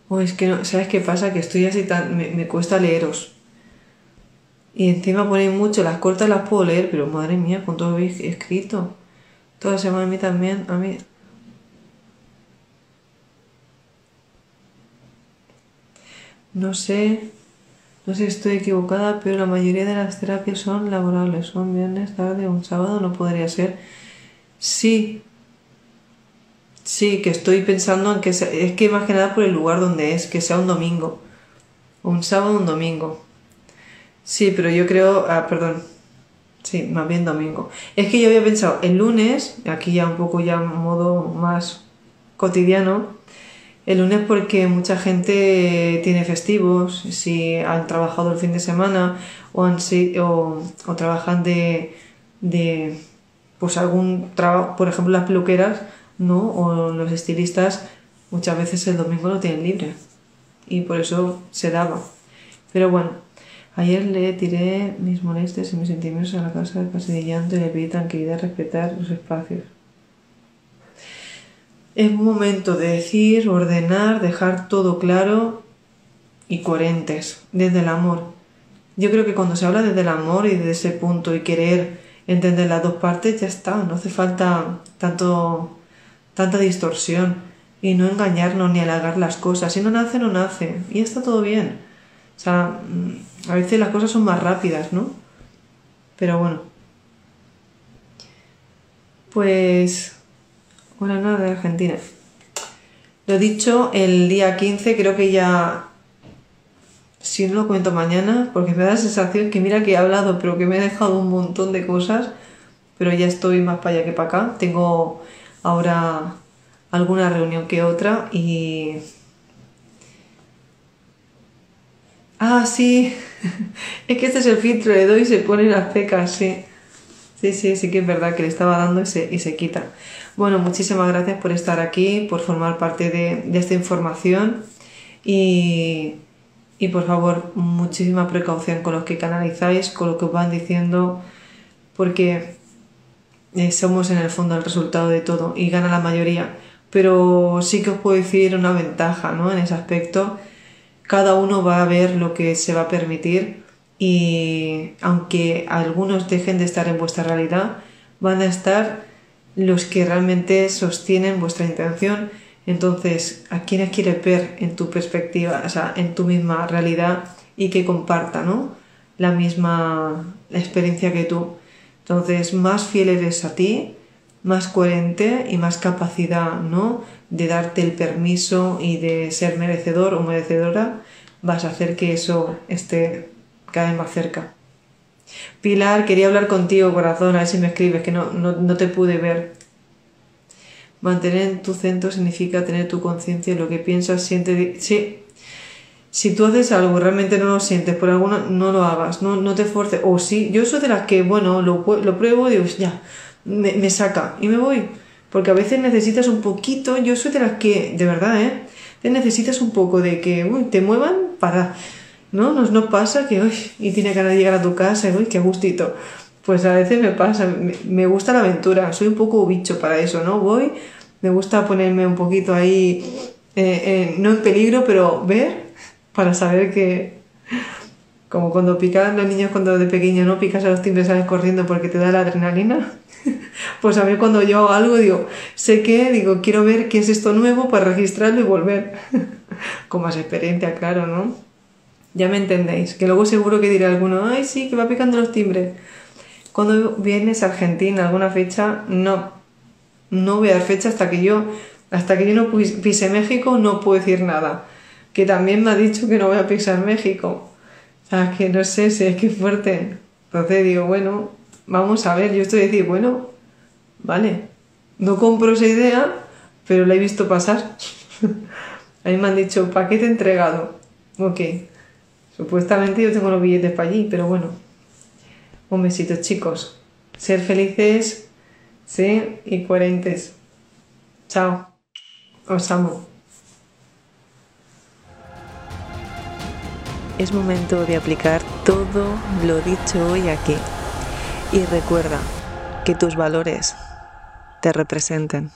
Oh, es que no, ¿sabes qué pasa? Que estoy así tan. Me, cuesta leeros. Y encima ponéis mucho, las cortas las puedo leer, pero madre mía, ¿cuánto habéis escrito? Toda semana a mí también, a mí. No sé, no sé si estoy equivocada, pero la mayoría de las terapias son laborables, son viernes, tarde, un sábado, no podría ser. Sí, sí, que estoy pensando en que es que más que nada por el lugar donde es, que sea un domingo, un sábado, un domingo. Sí, pero yo creo, ah, perdón, sí, más bien domingo. Es que yo había pensado el lunes, aquí ya un poco ya modo más cotidiano, el lunes porque mucha gente tiene festivos, si han trabajado el fin de semana o, han, o, o trabajan de, de pues algún trabajo, por ejemplo las peluqueras, ¿no? O los estilistas muchas veces el domingo lo tienen libre y por eso se daba. Pero bueno, ayer le tiré mis molestias y mis sentimientos a la casa del llanto y le pedí tranquilidad, respetar los espacios. Es momento de decir, ordenar, dejar todo claro y coherentes, desde el amor. Yo creo que cuando se habla desde el amor y desde ese punto y querer entender las dos partes, ya está, no hace falta tanto, tanta distorsión y no engañarnos ni alargar las cosas. Si no nace, no nace y está todo bien. O sea, mm, a veces las cosas son más rápidas, ¿no? Pero bueno. Pues Hola, nada de Argentina. Lo dicho, el día 15 creo que ya... Si no lo cuento mañana, porque me da la sensación que mira que he hablado, pero que me he dejado un montón de cosas, pero ya estoy más para allá que para acá. Tengo ahora alguna reunión que otra y... Ah, sí. es que este es el filtro, le doy y se pone las pecas, sí. Sí, sí, sí que es verdad que le estaba dando y se, y se quita. Bueno, muchísimas gracias por estar aquí, por formar parte de, esta información y, por favor, muchísima precaución con lo que canalizáis, con lo que os van diciendo, porque eh, somos en el fondo el resultado de todo y gana la mayoría. Pero sí que os puedo decir una ventaja ¿no? en ese aspecto. Cada uno va a ver lo que se va a permitir y aunque algunos dejen de estar en vuestra realidad, van a estar los que realmente sostienen vuestra intención. Entonces, ¿a quiénes quieres ver en tu perspectiva, o sea, en tu misma realidad y que compartan ¿no? la misma experiencia que tú? Entonces, más fiel eres a ti, más coherente y más capacidad ¿no? de darte el permiso y de ser merecedor o merecedora, vas a hacer que eso esté cada vez más cerca. Pilar, quería hablar contigo, corazón, a ver si me escribes, que no, no, te pude ver. Mantener en tu centro significa tener tu conciencia y lo que piensas, sientes. Sí, si tú haces algo realmente no lo sientes por alguna, no lo hagas, no, no te forces. O sí, yo soy de las que, bueno, lo, lo pruebo y digo, ya, me, me, saca y me voy. Porque a veces necesitas un poquito, yo soy de las que, de verdad, ¿eh? Te necesitas un poco de que uy, te muevan para ¿no? Nos no pasa que, uy, y tiene ganas de llegar a tu casa, uy, qué gustito. Pues a veces me pasa, me, gusta la aventura, soy un poco bicho para eso, ¿no? Voy, me gusta ponerme un poquito ahí, eh, no en peligro, pero ver para saber que, como cuando pican los niños cuando de pequeño, ¿no? Picas a los timbres, sales corriendo porque te da la adrenalina. pues a ver cuando yo hago algo, digo, sé que, digo, quiero ver qué es esto nuevo para registrarlo y volver. Con más experiencia, claro, ¿no? Ya me entendéis. Que luego seguro que dirá alguno, ay, sí, que va picando los timbres. Cuando vienes a Argentina, alguna fecha, no. No voy a dar fecha hasta que yo, hasta que yo no pise México, no puedo decir nada. Que también me ha dicho que no voy a pisar México. sea, que no sé si es que fuerte. Entonces digo, bueno, vamos a ver. Yo estoy decir, bueno, vale, no compro esa idea, pero la he visto pasar. a mí me han dicho, paquete entregado. Ok. Supuestamente yo tengo los billetes para allí, pero bueno. Un besito, chicos. Ser felices, sí, y coherentes. Chao. Os amo. Es momento de aplicar todo lo dicho hoy aquí. Y recuerda que tus valores te representen.